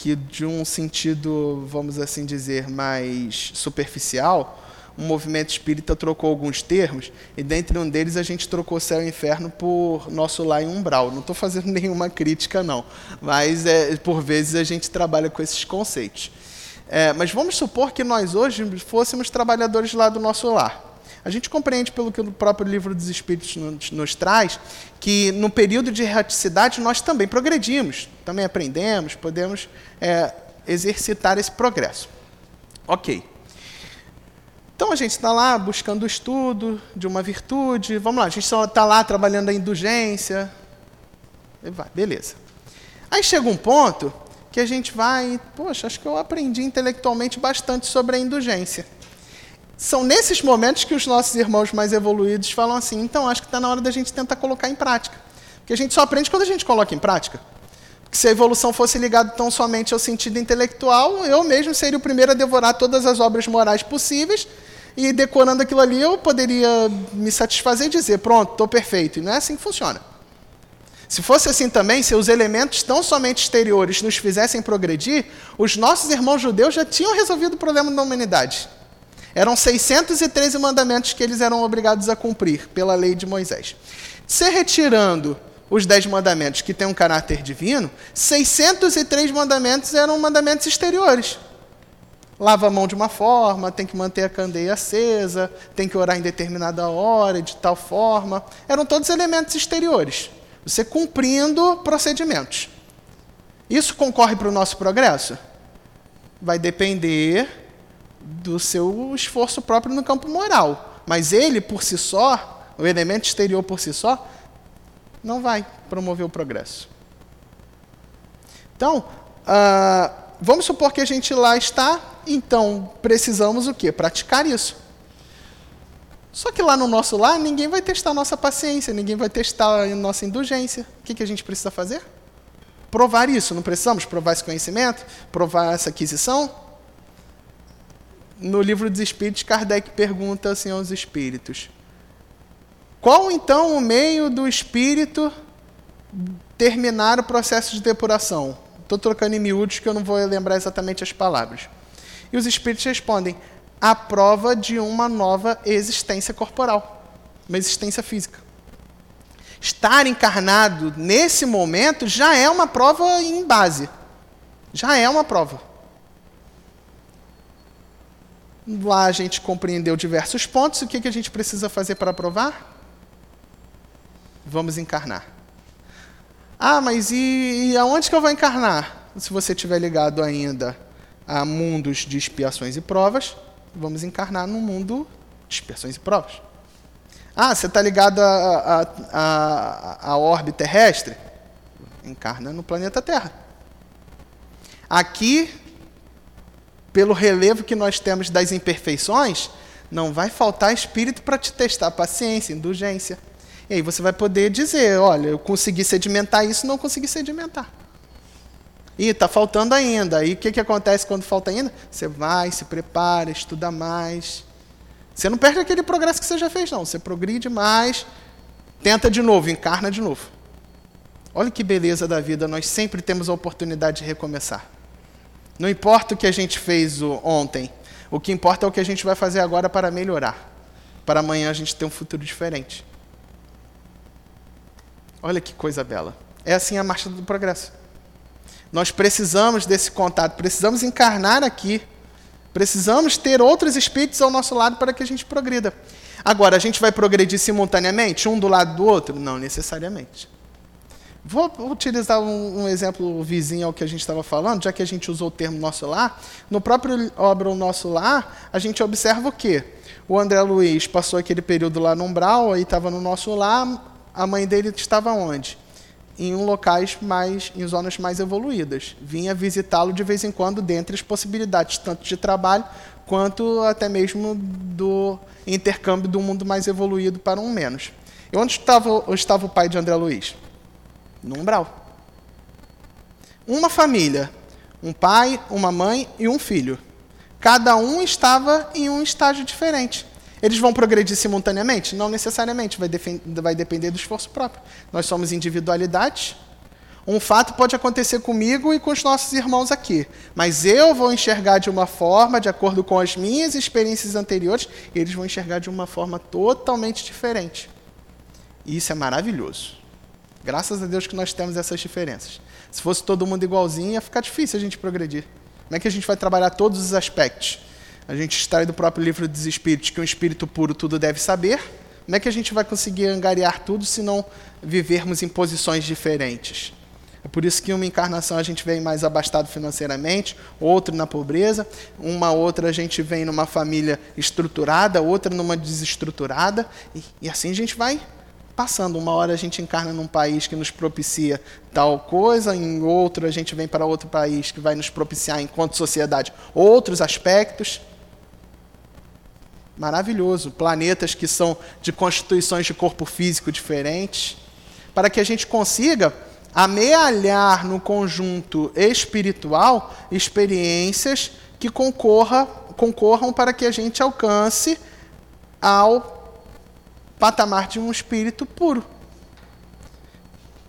que, de um sentido, vamos assim dizer, mais superficial, um movimento espírita trocou alguns termos, e dentre um deles a gente trocou céu e inferno por nosso lar e umbral. Não estou fazendo nenhuma crítica, não, mas é, por vezes a gente trabalha com esses conceitos. É, mas vamos supor que nós hoje fôssemos trabalhadores lá do nosso lar. A gente compreende, pelo que o próprio livro dos Espíritos nos, nos traz, que no período de erraticidade nós também progredimos, também aprendemos, podemos é, exercitar esse progresso. Ok. Então a gente está lá buscando o estudo de uma virtude, vamos lá, a gente está lá trabalhando a indulgência, vai, beleza. Aí chega um ponto que a gente vai, poxa, acho que eu aprendi intelectualmente bastante sobre a indulgência. São nesses momentos que os nossos irmãos mais evoluídos falam assim: então acho que está na hora da gente tentar colocar em prática. Porque a gente só aprende quando a gente coloca em prática. Porque se a evolução fosse ligada tão somente ao sentido intelectual, eu mesmo seria o primeiro a devorar todas as obras morais possíveis e decorando aquilo ali eu poderia me satisfazer e dizer: pronto, estou perfeito. E não é assim que funciona. Se fosse assim também, se os elementos tão somente exteriores nos fizessem progredir, os nossos irmãos judeus já tinham resolvido o problema da humanidade. Eram 613 mandamentos que eles eram obrigados a cumprir pela lei de Moisés. Se retirando os dez mandamentos que têm um caráter divino, 603 mandamentos eram mandamentos exteriores. lava a mão de uma forma, tem que manter a candeia acesa, tem que orar em determinada hora, de tal forma. Eram todos elementos exteriores. Você cumprindo procedimentos. Isso concorre para o nosso progresso? Vai depender do seu esforço próprio no campo moral. Mas ele, por si só, o elemento exterior por si só, não vai promover o progresso. Então, uh, vamos supor que a gente lá está, então precisamos o quê? Praticar isso. Só que lá no nosso lar, ninguém vai testar a nossa paciência, ninguém vai testar a nossa indulgência. O que, que a gente precisa fazer? Provar isso. Não precisamos provar esse conhecimento, provar essa aquisição? No livro dos Espíritos, Kardec pergunta assim aos espíritos: Qual então o meio do espírito terminar o processo de depuração? Estou trocando em miúdos que eu não vou lembrar exatamente as palavras. E os espíritos respondem: a prova de uma nova existência corporal, uma existência física. Estar encarnado nesse momento já é uma prova em base. Já é uma prova. Lá a gente compreendeu diversos pontos. O que, que a gente precisa fazer para provar? Vamos encarnar. Ah, mas e, e aonde que eu vou encarnar? Se você estiver ligado ainda a mundos de expiações e provas, vamos encarnar no mundo de expiações e provas. Ah, você está ligado à a, a, a, orbe terrestre? Encarna no planeta Terra. Aqui, pelo relevo que nós temos das imperfeições, não vai faltar espírito para te testar paciência, indulgência. E aí você vai poder dizer, olha, eu consegui sedimentar isso, não consegui sedimentar. E está faltando ainda. Aí o que, que acontece quando falta ainda? Você vai, se prepara, estuda mais. Você não perde aquele progresso que você já fez, não. Você progride mais, tenta de novo, encarna de novo. Olha que beleza da vida, nós sempre temos a oportunidade de recomeçar. Não importa o que a gente fez ontem, o que importa é o que a gente vai fazer agora para melhorar. Para amanhã a gente ter um futuro diferente. Olha que coisa bela. É assim a marcha do progresso. Nós precisamos desse contato, precisamos encarnar aqui. Precisamos ter outros espíritos ao nosso lado para que a gente progrida. Agora, a gente vai progredir simultaneamente, um do lado do outro? Não necessariamente. Vou utilizar um, um exemplo vizinho ao que a gente estava falando, já que a gente usou o termo nosso lar. No próprio obra O Nosso Lar, a gente observa o quê? O André Luiz passou aquele período lá no umbral, aí estava no nosso lar, a mãe dele estava onde? Em locais mais, em zonas mais evoluídas. Vinha visitá-lo de vez em quando, dentre as possibilidades, tanto de trabalho quanto até mesmo do intercâmbio do mundo mais evoluído para um menos. E onde estava, estava o pai de André Luiz? No umbral. Uma família, um pai, uma mãe e um filho. Cada um estava em um estágio diferente. Eles vão progredir simultaneamente? Não necessariamente, vai, vai depender do esforço próprio. Nós somos individualidades. Um fato pode acontecer comigo e com os nossos irmãos aqui, mas eu vou enxergar de uma forma, de acordo com as minhas experiências anteriores, e eles vão enxergar de uma forma totalmente diferente. E isso é maravilhoso. Graças a Deus que nós temos essas diferenças. Se fosse todo mundo igualzinho, ia ficar difícil a gente progredir. Como é que a gente vai trabalhar todos os aspectos? A gente extrai do próprio livro dos Espíritos que um espírito puro tudo deve saber. Como é que a gente vai conseguir angariar tudo se não vivermos em posições diferentes? É por isso que uma encarnação a gente vem mais abastado financeiramente, outra na pobreza, uma outra a gente vem numa família estruturada, outra numa desestruturada, e, e assim a gente vai passando. Uma hora a gente encarna num país que nos propicia tal coisa, em outro a gente vem para outro país que vai nos propiciar, enquanto sociedade, outros aspectos. Maravilhoso, planetas que são de constituições de corpo físico diferentes, para que a gente consiga amealhar no conjunto espiritual experiências que concorra, concorram para que a gente alcance ao patamar de um espírito puro.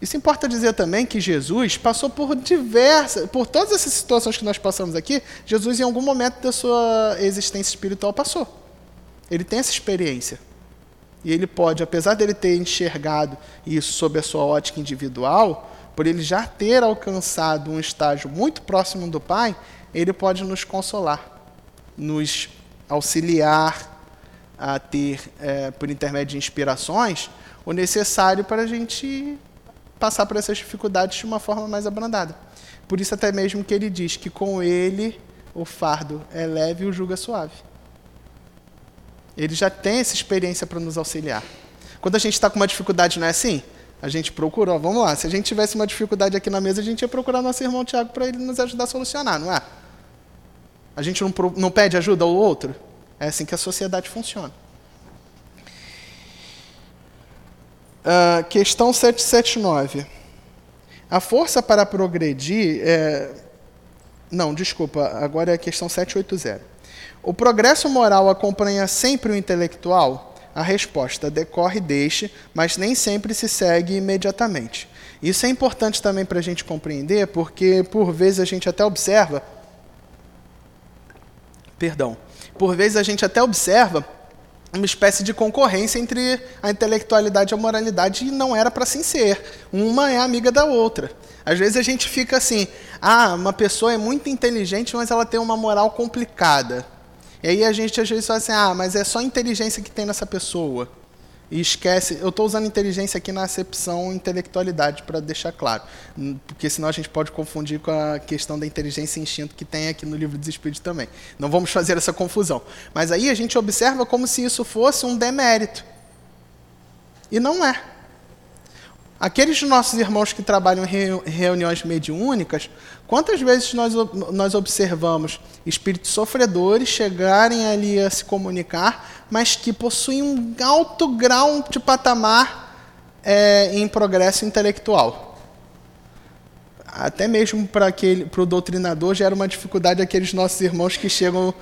Isso importa dizer também que Jesus passou por diversas, por todas essas situações que nós passamos aqui, Jesus em algum momento da sua existência espiritual passou. Ele tem essa experiência. E ele pode, apesar dele ter enxergado isso sob a sua ótica individual, por ele já ter alcançado um estágio muito próximo do Pai, ele pode nos consolar. nos auxiliar a ter, é, por intermédio de inspirações, o necessário para a gente passar por essas dificuldades de uma forma mais abrandada. Por isso, até mesmo que ele diz que com ele o fardo é leve e o jugo é suave. Ele já tem essa experiência para nos auxiliar. Quando a gente está com uma dificuldade, não é assim? A gente procura, ó, vamos lá, se a gente tivesse uma dificuldade aqui na mesa, a gente ia procurar nosso irmão Tiago para ele nos ajudar a solucionar, não é? A gente não, não pede ajuda ao outro? É assim que a sociedade funciona. Uh, questão 779. A força para progredir. É... Não, desculpa, agora é a questão 780. O progresso moral acompanha sempre o intelectual? A resposta decorre deste, mas nem sempre se segue imediatamente. Isso é importante também para a gente compreender, porque por vezes a gente até observa. Perdão. Por vezes a gente até observa uma espécie de concorrência entre a intelectualidade e a moralidade e não era para assim ser. Uma é amiga da outra. Às vezes a gente fica assim: ah, uma pessoa é muito inteligente, mas ela tem uma moral complicada. E aí a gente às vezes fala assim: ah, mas é só inteligência que tem nessa pessoa e esquece. Eu estou usando inteligência aqui na acepção intelectualidade, para deixar claro. Porque senão a gente pode confundir com a questão da inteligência e instinto que tem aqui no livro dos Espíritos também. Não vamos fazer essa confusão. Mas aí a gente observa como se isso fosse um demérito. E não é. Aqueles nossos irmãos que trabalham em reuniões mediúnicas, quantas vezes nós, nós observamos espíritos sofredores chegarem ali a se comunicar, mas que possuem um alto grau de patamar é, em progresso intelectual? Até mesmo para o doutrinador gera uma dificuldade aqueles nossos irmãos que chegam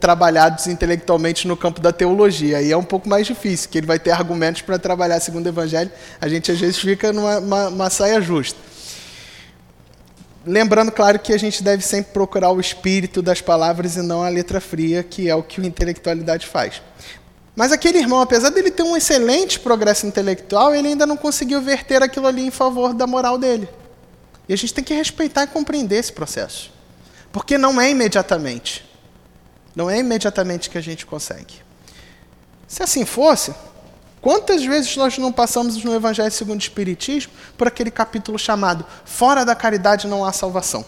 trabalhados intelectualmente no campo da teologia. E é um pouco mais difícil, que ele vai ter argumentos para trabalhar segundo o Evangelho. A gente às vezes fica numa uma, uma saia justa. Lembrando, claro, que a gente deve sempre procurar o espírito das palavras e não a letra fria, que é o que a intelectualidade faz. Mas aquele irmão, apesar dele ter um excelente progresso intelectual, ele ainda não conseguiu verter aquilo ali em favor da moral dele. E a gente tem que respeitar e compreender esse processo. Porque não é imediatamente. Não é imediatamente que a gente consegue. Se assim fosse, quantas vezes nós não passamos no Evangelho segundo o Espiritismo por aquele capítulo chamado Fora da caridade não há salvação?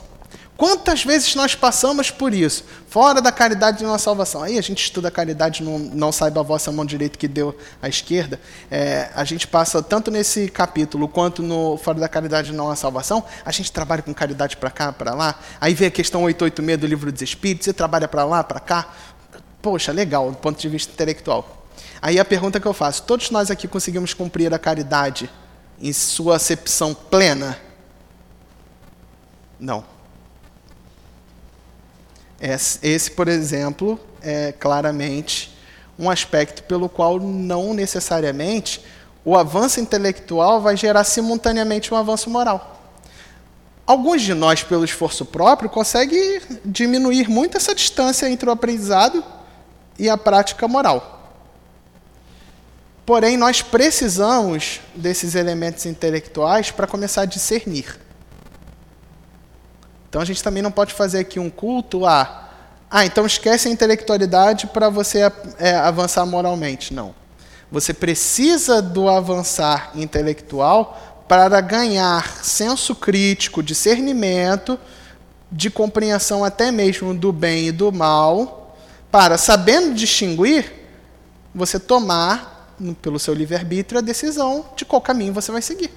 Quantas vezes nós passamos por isso? Fora da caridade não há salvação. Aí a gente estuda a caridade, não, não saiba a vossa mão direita que deu à esquerda. É, a gente passa tanto nesse capítulo quanto no Fora da caridade não há salvação. A gente trabalha com caridade para cá, para lá. Aí vem a questão 886 do livro dos Espíritos. Você trabalha para lá, para cá. Poxa, legal, do ponto de vista intelectual. Aí a pergunta que eu faço: todos nós aqui conseguimos cumprir a caridade em sua acepção plena? Não. Esse, por exemplo, é claramente um aspecto pelo qual não necessariamente o avanço intelectual vai gerar simultaneamente um avanço moral. Alguns de nós, pelo esforço próprio, conseguem diminuir muito essa distância entre o aprendizado e a prática moral. Porém, nós precisamos desses elementos intelectuais para começar a discernir. Então a gente também não pode fazer aqui um culto a. Ah, então esquece a intelectualidade para você é, avançar moralmente. Não. Você precisa do avançar intelectual para ganhar senso crítico, discernimento, de compreensão até mesmo do bem e do mal, para, sabendo distinguir, você tomar, pelo seu livre-arbítrio, a decisão de qual caminho você vai seguir.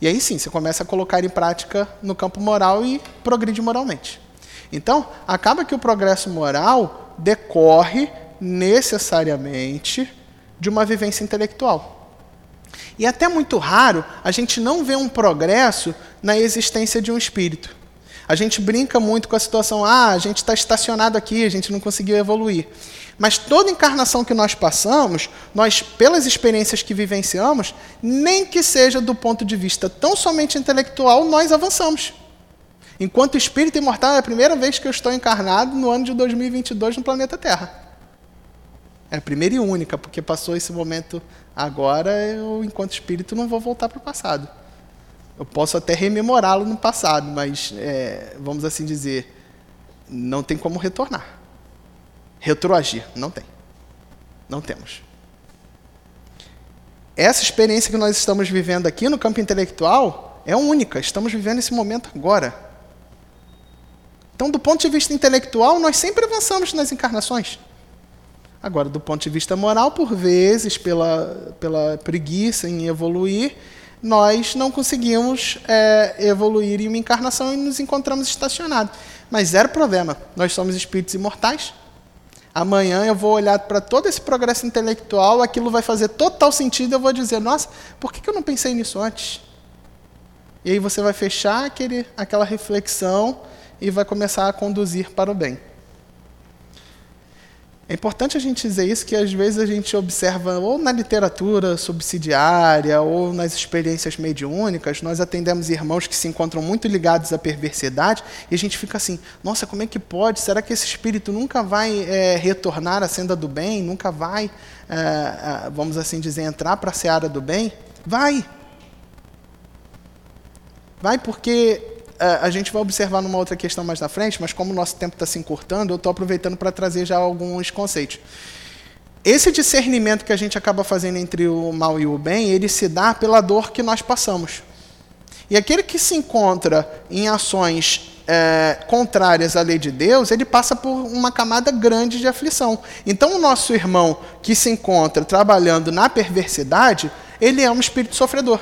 E aí sim, você começa a colocar em prática no campo moral e progride moralmente. Então, acaba que o progresso moral decorre necessariamente de uma vivência intelectual. E é até muito raro a gente não vê um progresso na existência de um espírito. A gente brinca muito com a situação, ah, a gente está estacionado aqui, a gente não conseguiu evoluir. Mas toda encarnação que nós passamos, nós, pelas experiências que vivenciamos, nem que seja do ponto de vista tão somente intelectual, nós avançamos. Enquanto espírito imortal, é a primeira vez que eu estou encarnado no ano de 2022 no planeta Terra. É a primeira e única, porque passou esse momento agora, eu, enquanto espírito, não vou voltar para o passado. Eu posso até rememorá-lo no passado, mas, é, vamos assim dizer, não tem como retornar. Retroagir. Não tem. Não temos. Essa experiência que nós estamos vivendo aqui no campo intelectual é única. Estamos vivendo esse momento agora. Então, do ponto de vista intelectual, nós sempre avançamos nas encarnações. Agora, do ponto de vista moral, por vezes, pela, pela preguiça em evoluir, nós não conseguimos é, evoluir em uma encarnação e nos encontramos estacionados. Mas zero problema. Nós somos espíritos imortais. Amanhã eu vou olhar para todo esse progresso intelectual, aquilo vai fazer total sentido, eu vou dizer, nossa, por que eu não pensei nisso antes? E aí você vai fechar aquele, aquela reflexão e vai começar a conduzir para o bem. É importante a gente dizer isso, que às vezes a gente observa, ou na literatura subsidiária, ou nas experiências mediúnicas, nós atendemos irmãos que se encontram muito ligados à perversidade, e a gente fica assim: nossa, como é que pode? Será que esse espírito nunca vai é, retornar à senda do bem? Nunca vai, é, vamos assim dizer, entrar para a seara do bem? Vai! Vai, porque a gente vai observar numa outra questão mais na frente, mas como o nosso tempo está se encurtando, eu estou aproveitando para trazer já alguns conceitos. Esse discernimento que a gente acaba fazendo entre o mal e o bem, ele se dá pela dor que nós passamos. E aquele que se encontra em ações é, contrárias à lei de Deus, ele passa por uma camada grande de aflição. Então, o nosso irmão que se encontra trabalhando na perversidade, ele é um espírito sofredor.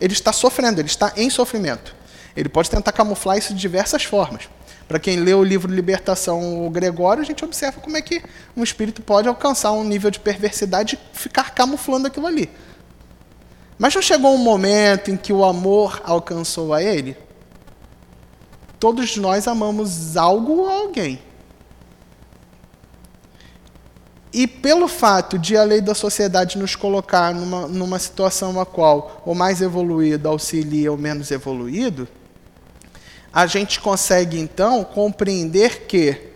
Ele está sofrendo, ele está em sofrimento. Ele pode tentar camuflar isso de diversas formas. Para quem lê o livro Libertação o Gregório, a gente observa como é que um espírito pode alcançar um nível de perversidade e ficar camuflando aquilo ali. Mas não chegou um momento em que o amor alcançou a ele? Todos nós amamos algo ou alguém. E pelo fato de a lei da sociedade nos colocar numa, numa situação a qual o mais evoluído auxilia o menos evoluído, a gente consegue então compreender que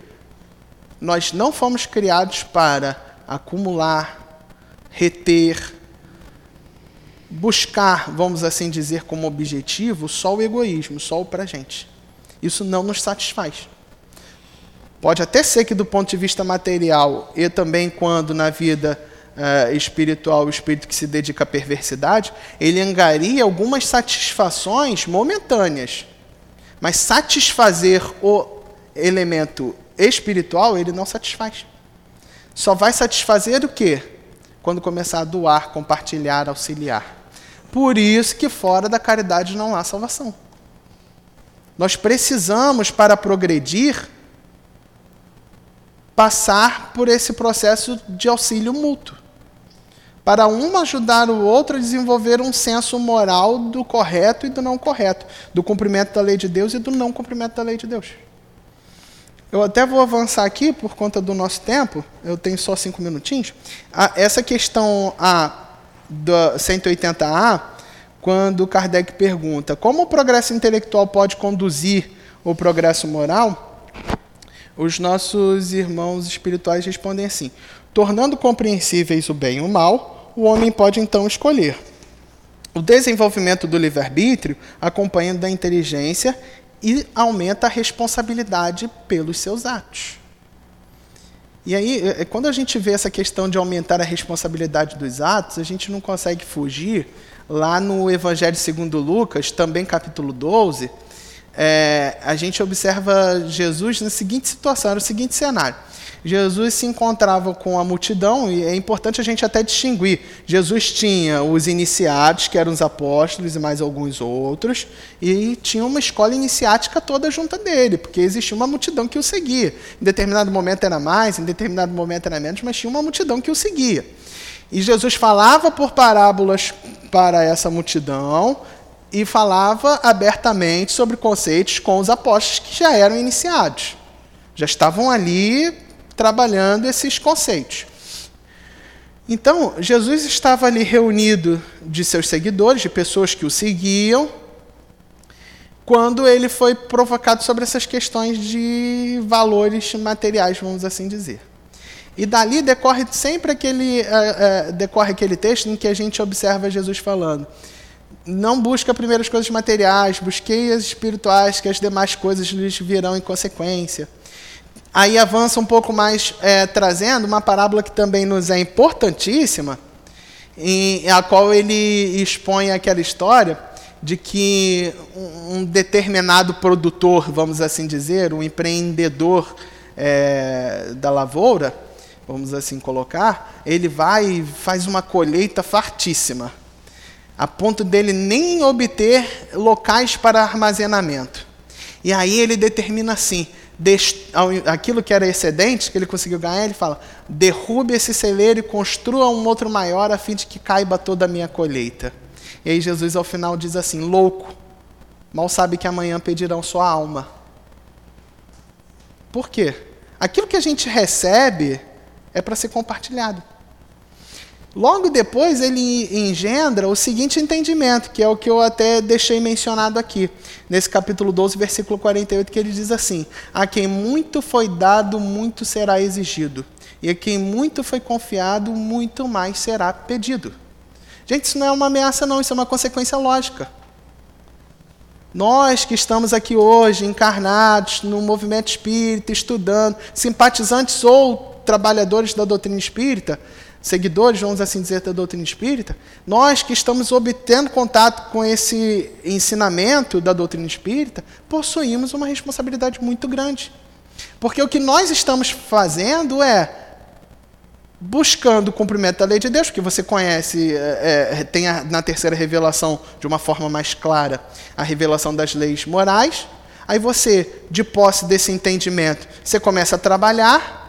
nós não fomos criados para acumular, reter, buscar, vamos assim dizer, como objetivo só o egoísmo, só o para gente. Isso não nos satisfaz. Pode até ser que, do ponto de vista material, e também quando na vida uh, espiritual, o espírito que se dedica à perversidade, ele angaria algumas satisfações momentâneas mas satisfazer o elemento espiritual, ele não satisfaz. Só vai satisfazer o quê? Quando começar a doar, compartilhar, auxiliar. Por isso que fora da caridade não há salvação. Nós precisamos, para progredir, passar por esse processo de auxílio mútuo para um ajudar o outro a desenvolver um senso moral do correto e do não correto, do cumprimento da lei de Deus e do não cumprimento da lei de Deus. Eu até vou avançar aqui por conta do nosso tempo, eu tenho só cinco minutinhos. essa questão A, do 180A, quando Kardec pergunta como o progresso intelectual pode conduzir o progresso moral, os nossos irmãos espirituais respondem assim: tornando compreensíveis o bem e o mal, o homem pode então escolher. O desenvolvimento do livre-arbítrio acompanha da inteligência e aumenta a responsabilidade pelos seus atos. E aí, é, é, quando a gente vê essa questão de aumentar a responsabilidade dos atos, a gente não consegue fugir. Lá no Evangelho segundo Lucas, também capítulo 12, é, a gente observa Jesus na seguinte situação, no seguinte cenário. Jesus se encontrava com a multidão, e é importante a gente até distinguir. Jesus tinha os iniciados, que eram os apóstolos e mais alguns outros, e tinha uma escola iniciática toda junto dele, porque existia uma multidão que o seguia. Em determinado momento era mais, em determinado momento era menos, mas tinha uma multidão que o seguia. E Jesus falava por parábolas para essa multidão e falava abertamente sobre conceitos com os apóstolos que já eram iniciados. Já estavam ali trabalhando esses conceitos. Então, Jesus estava ali reunido de seus seguidores, de pessoas que o seguiam, quando ele foi provocado sobre essas questões de valores materiais, vamos assim dizer. E dali decorre sempre aquele, uh, uh, decorre aquele texto em que a gente observa Jesus falando: Não busca primeiro as coisas materiais, busquei as espirituais, que as demais coisas lhes virão em consequência Aí avança um pouco mais, é, trazendo uma parábola que também nos é importantíssima, em a qual ele expõe aquela história de que um determinado produtor, vamos assim dizer, um empreendedor é, da lavoura, vamos assim colocar, ele vai e faz uma colheita fartíssima, a ponto dele nem obter locais para armazenamento. E aí ele determina assim: aquilo que era excedente, que ele conseguiu ganhar, ele fala: derrube esse celeiro e construa um outro maior, a fim de que caiba toda a minha colheita. E aí Jesus ao final diz assim: louco, mal sabe que amanhã pedirão sua alma. Por quê? Aquilo que a gente recebe é para ser compartilhado. Logo depois, ele engendra o seguinte entendimento, que é o que eu até deixei mencionado aqui, nesse capítulo 12, versículo 48, que ele diz assim: A quem muito foi dado, muito será exigido, e a quem muito foi confiado, muito mais será pedido. Gente, isso não é uma ameaça, não, isso é uma consequência lógica. Nós que estamos aqui hoje, encarnados no movimento espírita, estudando, simpatizantes ou trabalhadores da doutrina espírita, seguidores, vamos assim dizer, da doutrina espírita, nós que estamos obtendo contato com esse ensinamento da doutrina espírita, possuímos uma responsabilidade muito grande. Porque o que nós estamos fazendo é buscando o cumprimento da lei de Deus, que você conhece, é, é, tem a, na terceira revelação, de uma forma mais clara, a revelação das leis morais. Aí você, de posse desse entendimento, você começa a trabalhar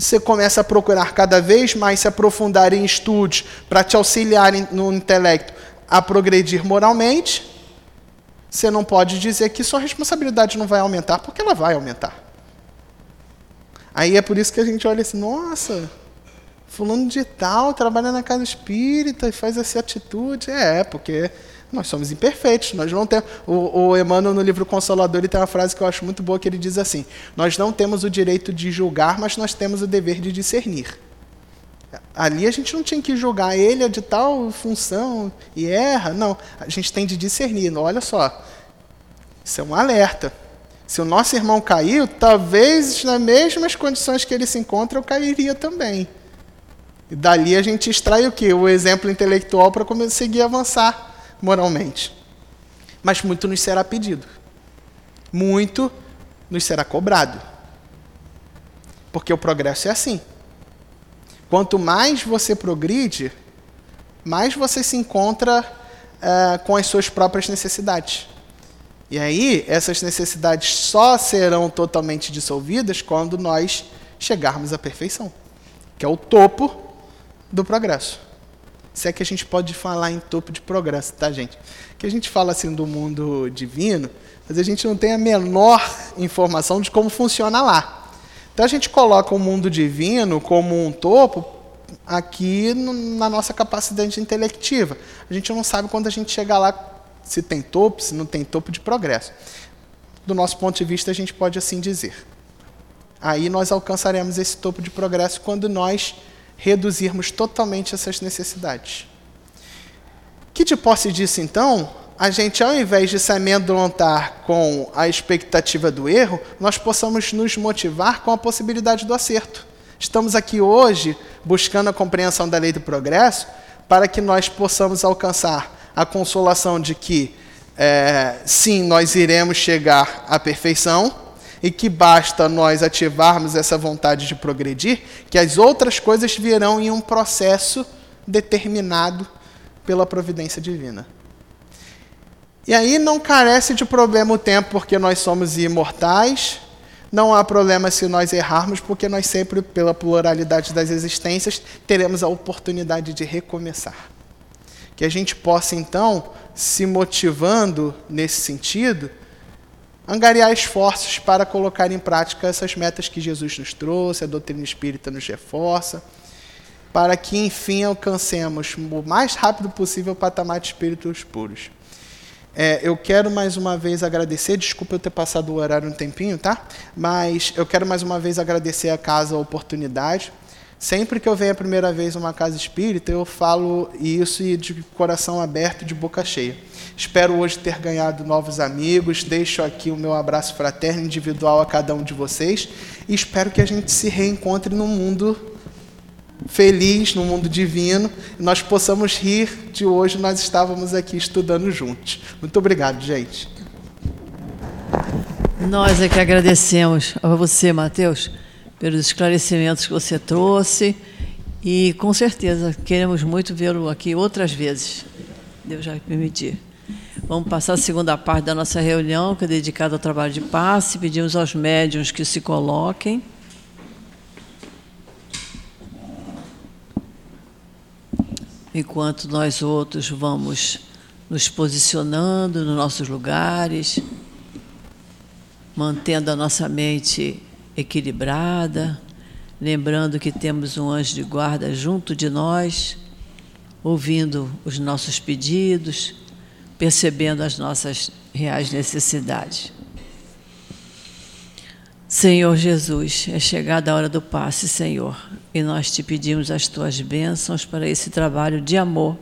você começa a procurar cada vez mais se aprofundar em estudos para te auxiliar no intelecto a progredir moralmente, você não pode dizer que sua responsabilidade não vai aumentar, porque ela vai aumentar. Aí é por isso que a gente olha assim, nossa, fulano de tal trabalha na casa espírita e faz essa atitude. É, porque nós somos imperfeitos, nós não temos. O, o Emmanuel, no livro Consolador, ele tem uma frase que eu acho muito boa, que ele diz assim: Nós não temos o direito de julgar, mas nós temos o dever de discernir. Ali a gente não tinha que julgar ele é de tal função e erra. Não, a gente tem de discernir. Olha só, isso é um alerta. Se o nosso irmão caiu, talvez nas mesmas condições que ele se encontra, eu cairia também. E dali a gente extrai o quê? O exemplo intelectual para conseguir avançar moralmente. Mas muito nos será pedido. Muito nos será cobrado. Porque o progresso é assim. Quanto mais você progride, mais você se encontra uh, com as suas próprias necessidades. E aí, essas necessidades só serão totalmente dissolvidas quando nós chegarmos à perfeição, que é o topo do progresso. Se é que a gente pode falar em topo de progresso, tá, gente? Que a gente fala assim do mundo divino, mas a gente não tem a menor informação de como funciona lá. Então a gente coloca o mundo divino como um topo aqui no, na nossa capacidade intelectiva. A gente não sabe quando a gente chegar lá se tem topo, se não tem topo de progresso. Do nosso ponto de vista, a gente pode assim dizer. Aí nós alcançaremos esse topo de progresso quando nós reduzirmos totalmente essas necessidades. Que de posse disso, então, a gente, ao invés de se amedrontar com a expectativa do erro, nós possamos nos motivar com a possibilidade do acerto. Estamos aqui hoje buscando a compreensão da lei do progresso para que nós possamos alcançar a consolação de que, é, sim, nós iremos chegar à perfeição, e que basta nós ativarmos essa vontade de progredir, que as outras coisas virão em um processo determinado pela providência divina. E aí não carece de problema o tempo, porque nós somos imortais, não há problema se nós errarmos, porque nós sempre, pela pluralidade das existências, teremos a oportunidade de recomeçar. Que a gente possa, então, se motivando nesse sentido, angariar esforços para colocar em prática essas metas que Jesus nos trouxe, a doutrina espírita nos reforça, para que, enfim, alcancemos o mais rápido possível o patamar de espíritos puros. É, eu quero mais uma vez agradecer, desculpa eu ter passado o horário um tempinho, tá? Mas eu quero mais uma vez agradecer a casa a oportunidade Sempre que eu venho a primeira vez numa casa espírita, eu falo isso e de coração aberto, de boca cheia. Espero hoje ter ganhado novos amigos. Deixo aqui o meu abraço fraterno individual a cada um de vocês e espero que a gente se reencontre no mundo feliz, no mundo divino, e nós possamos rir de hoje nós estávamos aqui estudando juntos. Muito obrigado, gente. Nós é que agradecemos a você, Mateus pelos esclarecimentos que você trouxe e com certeza queremos muito vê-lo aqui outras vezes. Deus já permitir. Vamos passar a segunda parte da nossa reunião, que é dedicada ao trabalho de passe. Pedimos aos médiums que se coloquem. Enquanto nós outros vamos nos posicionando nos nossos lugares, mantendo a nossa mente equilibrada, lembrando que temos um anjo de guarda junto de nós, ouvindo os nossos pedidos, percebendo as nossas reais necessidades. Senhor Jesus, é chegada a hora do passe, Senhor, e nós te pedimos as tuas bênçãos para esse trabalho de amor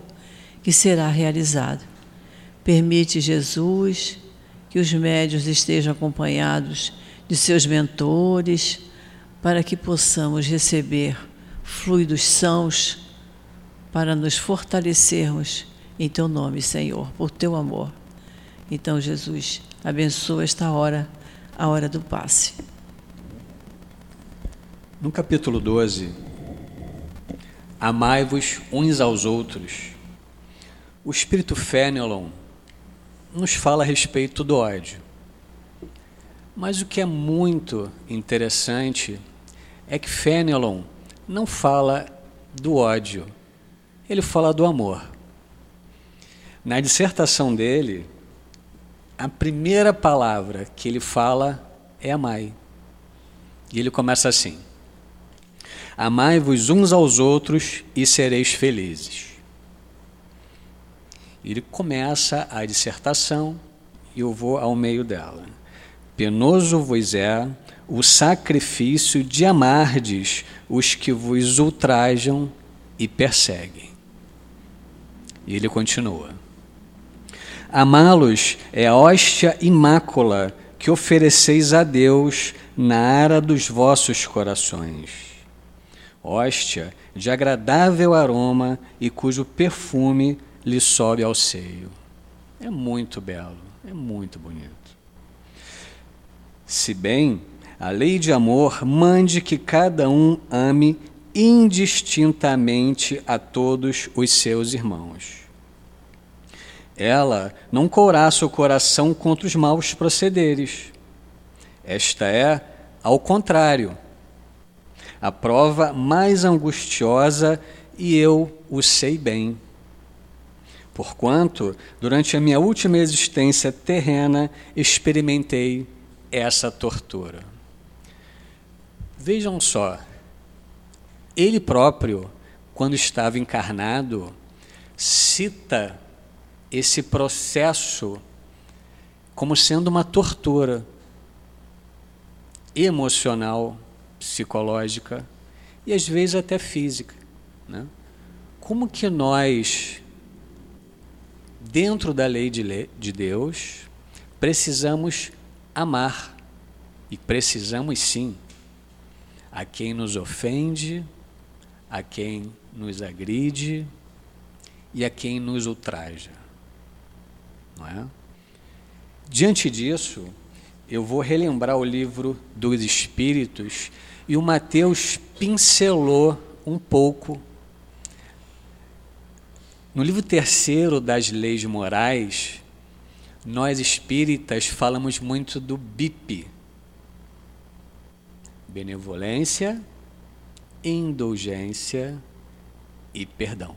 que será realizado. Permite, Jesus, que os médios estejam acompanhados de seus mentores, para que possamos receber fluidos sãos para nos fortalecermos em teu nome, Senhor, por teu amor. Então, Jesus, abençoa esta hora, a hora do passe. No capítulo 12, amai-vos uns aos outros. O espírito Fenelon nos fala a respeito do ódio. Mas o que é muito interessante é que Fenelon não fala do ódio, ele fala do amor. Na dissertação dele, a primeira palavra que ele fala é amai. E ele começa assim: Amai-vos uns aos outros e sereis felizes. Ele começa a dissertação e eu vou ao meio dela. Penoso vos é o sacrifício de amardes os que vos ultrajam e perseguem. E ele continua: Amá-los é a hóstia imácula que ofereceis a Deus na ara dos vossos corações. Hóstia de agradável aroma e cujo perfume lhe sobe ao seio. É muito belo, é muito bonito. Se bem a lei de amor mande que cada um ame indistintamente a todos os seus irmãos. Ela não couraça o coração contra os maus procederes. Esta é, ao contrário, a prova mais angustiosa, e eu o sei bem. Porquanto, durante a minha última existência terrena, experimentei essa tortura. Vejam só, ele próprio, quando estava encarnado, cita esse processo como sendo uma tortura emocional, psicológica e às vezes até física. Né? Como que nós, dentro da lei de, de Deus, precisamos amar. E precisamos sim a quem nos ofende, a quem nos agride e a quem nos ultraja. Não é? Diante disso, eu vou relembrar o livro dos Espíritos e o Mateus pincelou um pouco. No livro terceiro das Leis Morais, nós espíritas falamos muito do BIP. Benevolência, indulgência e perdão.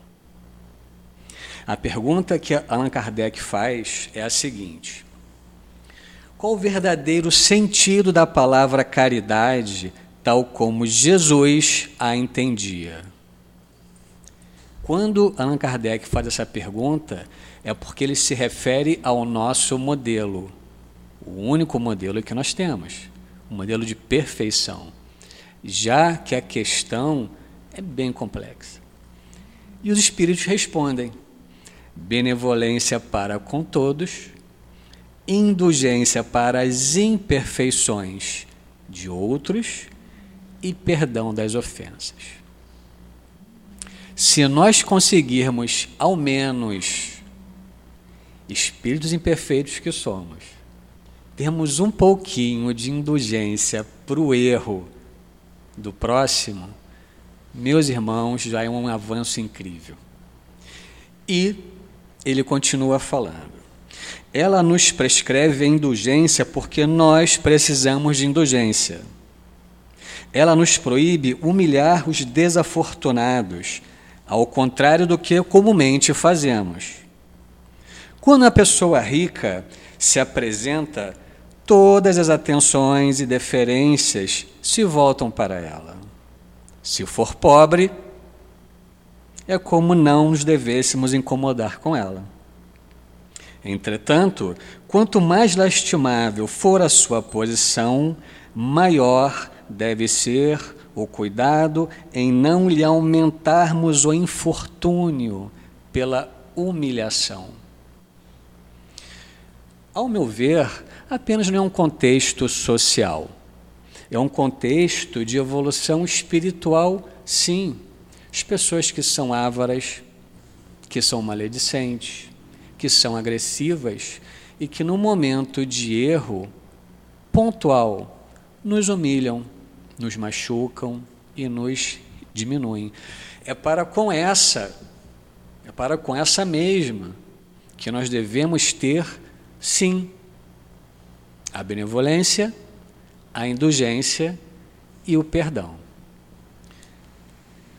A pergunta que Allan Kardec faz é a seguinte: Qual o verdadeiro sentido da palavra caridade, tal como Jesus a entendia? Quando Allan Kardec faz essa pergunta, é porque ele se refere ao nosso modelo, o único modelo que nós temos, o modelo de perfeição. Já que a questão é bem complexa. E os espíritos respondem: benevolência para com todos, indulgência para as imperfeições de outros e perdão das ofensas. Se nós conseguirmos, ao menos, espíritos imperfeitos que somos, temos um pouquinho de indulgência para o erro do próximo, meus irmãos, já é um avanço incrível. E ele continua falando. Ela nos prescreve a indulgência porque nós precisamos de indulgência. Ela nos proíbe humilhar os desafortunados, ao contrário do que comumente fazemos. Quando a pessoa rica se apresenta, todas as atenções e deferências se voltam para ela. Se for pobre, é como não nos devêssemos incomodar com ela. Entretanto, quanto mais lastimável for a sua posição, maior deve ser o cuidado em não lhe aumentarmos o infortúnio pela humilhação. Ao meu ver, apenas não é um contexto social. É um contexto de evolução espiritual, sim. As pessoas que são ávaras, que são maledicentes, que são agressivas e que no momento de erro pontual nos humilham, nos machucam e nos diminuem. É para com essa, é para com essa mesma que nós devemos ter, sim, a benevolência, a indulgência e o perdão.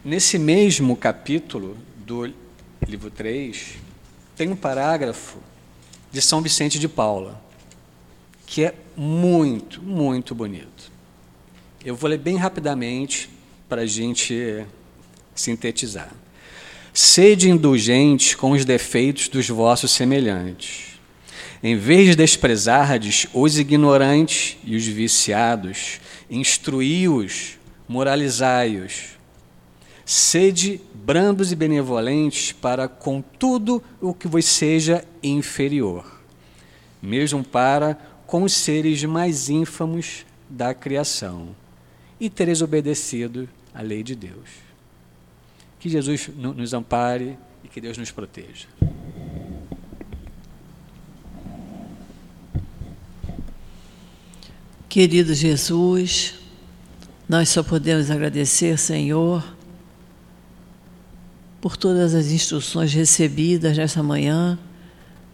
Nesse mesmo capítulo do livro 3, tem um parágrafo de São Vicente de Paula, que é muito, muito bonito. Eu vou ler bem rapidamente para a gente sintetizar. Sede indulgentes com os defeitos dos vossos semelhantes. Em vez de desprezardes os ignorantes e os viciados, instruí-os, moralizai-os. Sede brandos e benevolentes para com tudo o que vos seja inferior, mesmo para com os seres mais ínfamos da criação, e tereis obedecido à lei de Deus. Que Jesus nos ampare e que Deus nos proteja. Querido Jesus, nós só podemos agradecer, Senhor, por todas as instruções recebidas nessa manhã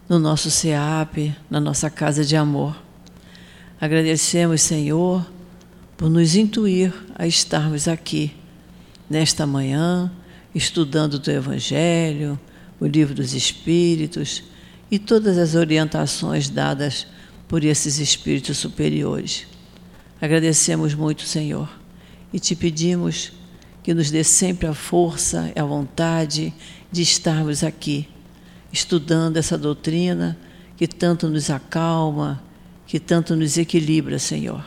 no nosso SEAP, na nossa casa de amor. Agradecemos, Senhor, por nos intuir a estarmos aqui nesta manhã, estudando o teu Evangelho, o livro dos Espíritos e todas as orientações dadas por esses espíritos superiores. Agradecemos muito, Senhor, e te pedimos que nos dê sempre a força e a vontade de estarmos aqui, estudando essa doutrina que tanto nos acalma, que tanto nos equilibra, Senhor.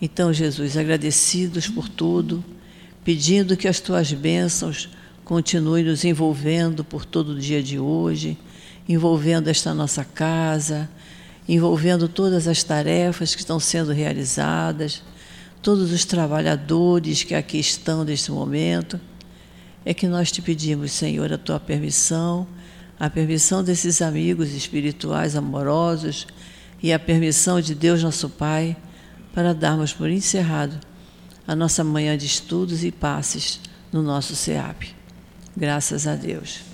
Então, Jesus, agradecidos por tudo, pedindo que as tuas bênçãos continuem nos envolvendo por todo o dia de hoje, envolvendo esta nossa casa, envolvendo todas as tarefas que estão sendo realizadas todos os trabalhadores que aqui estão neste momento, é que nós te pedimos, Senhor, a tua permissão, a permissão desses amigos espirituais amorosos e a permissão de Deus, nosso Pai, para darmos por encerrado a nossa manhã de estudos e passes no nosso SEAP. Graças a Deus.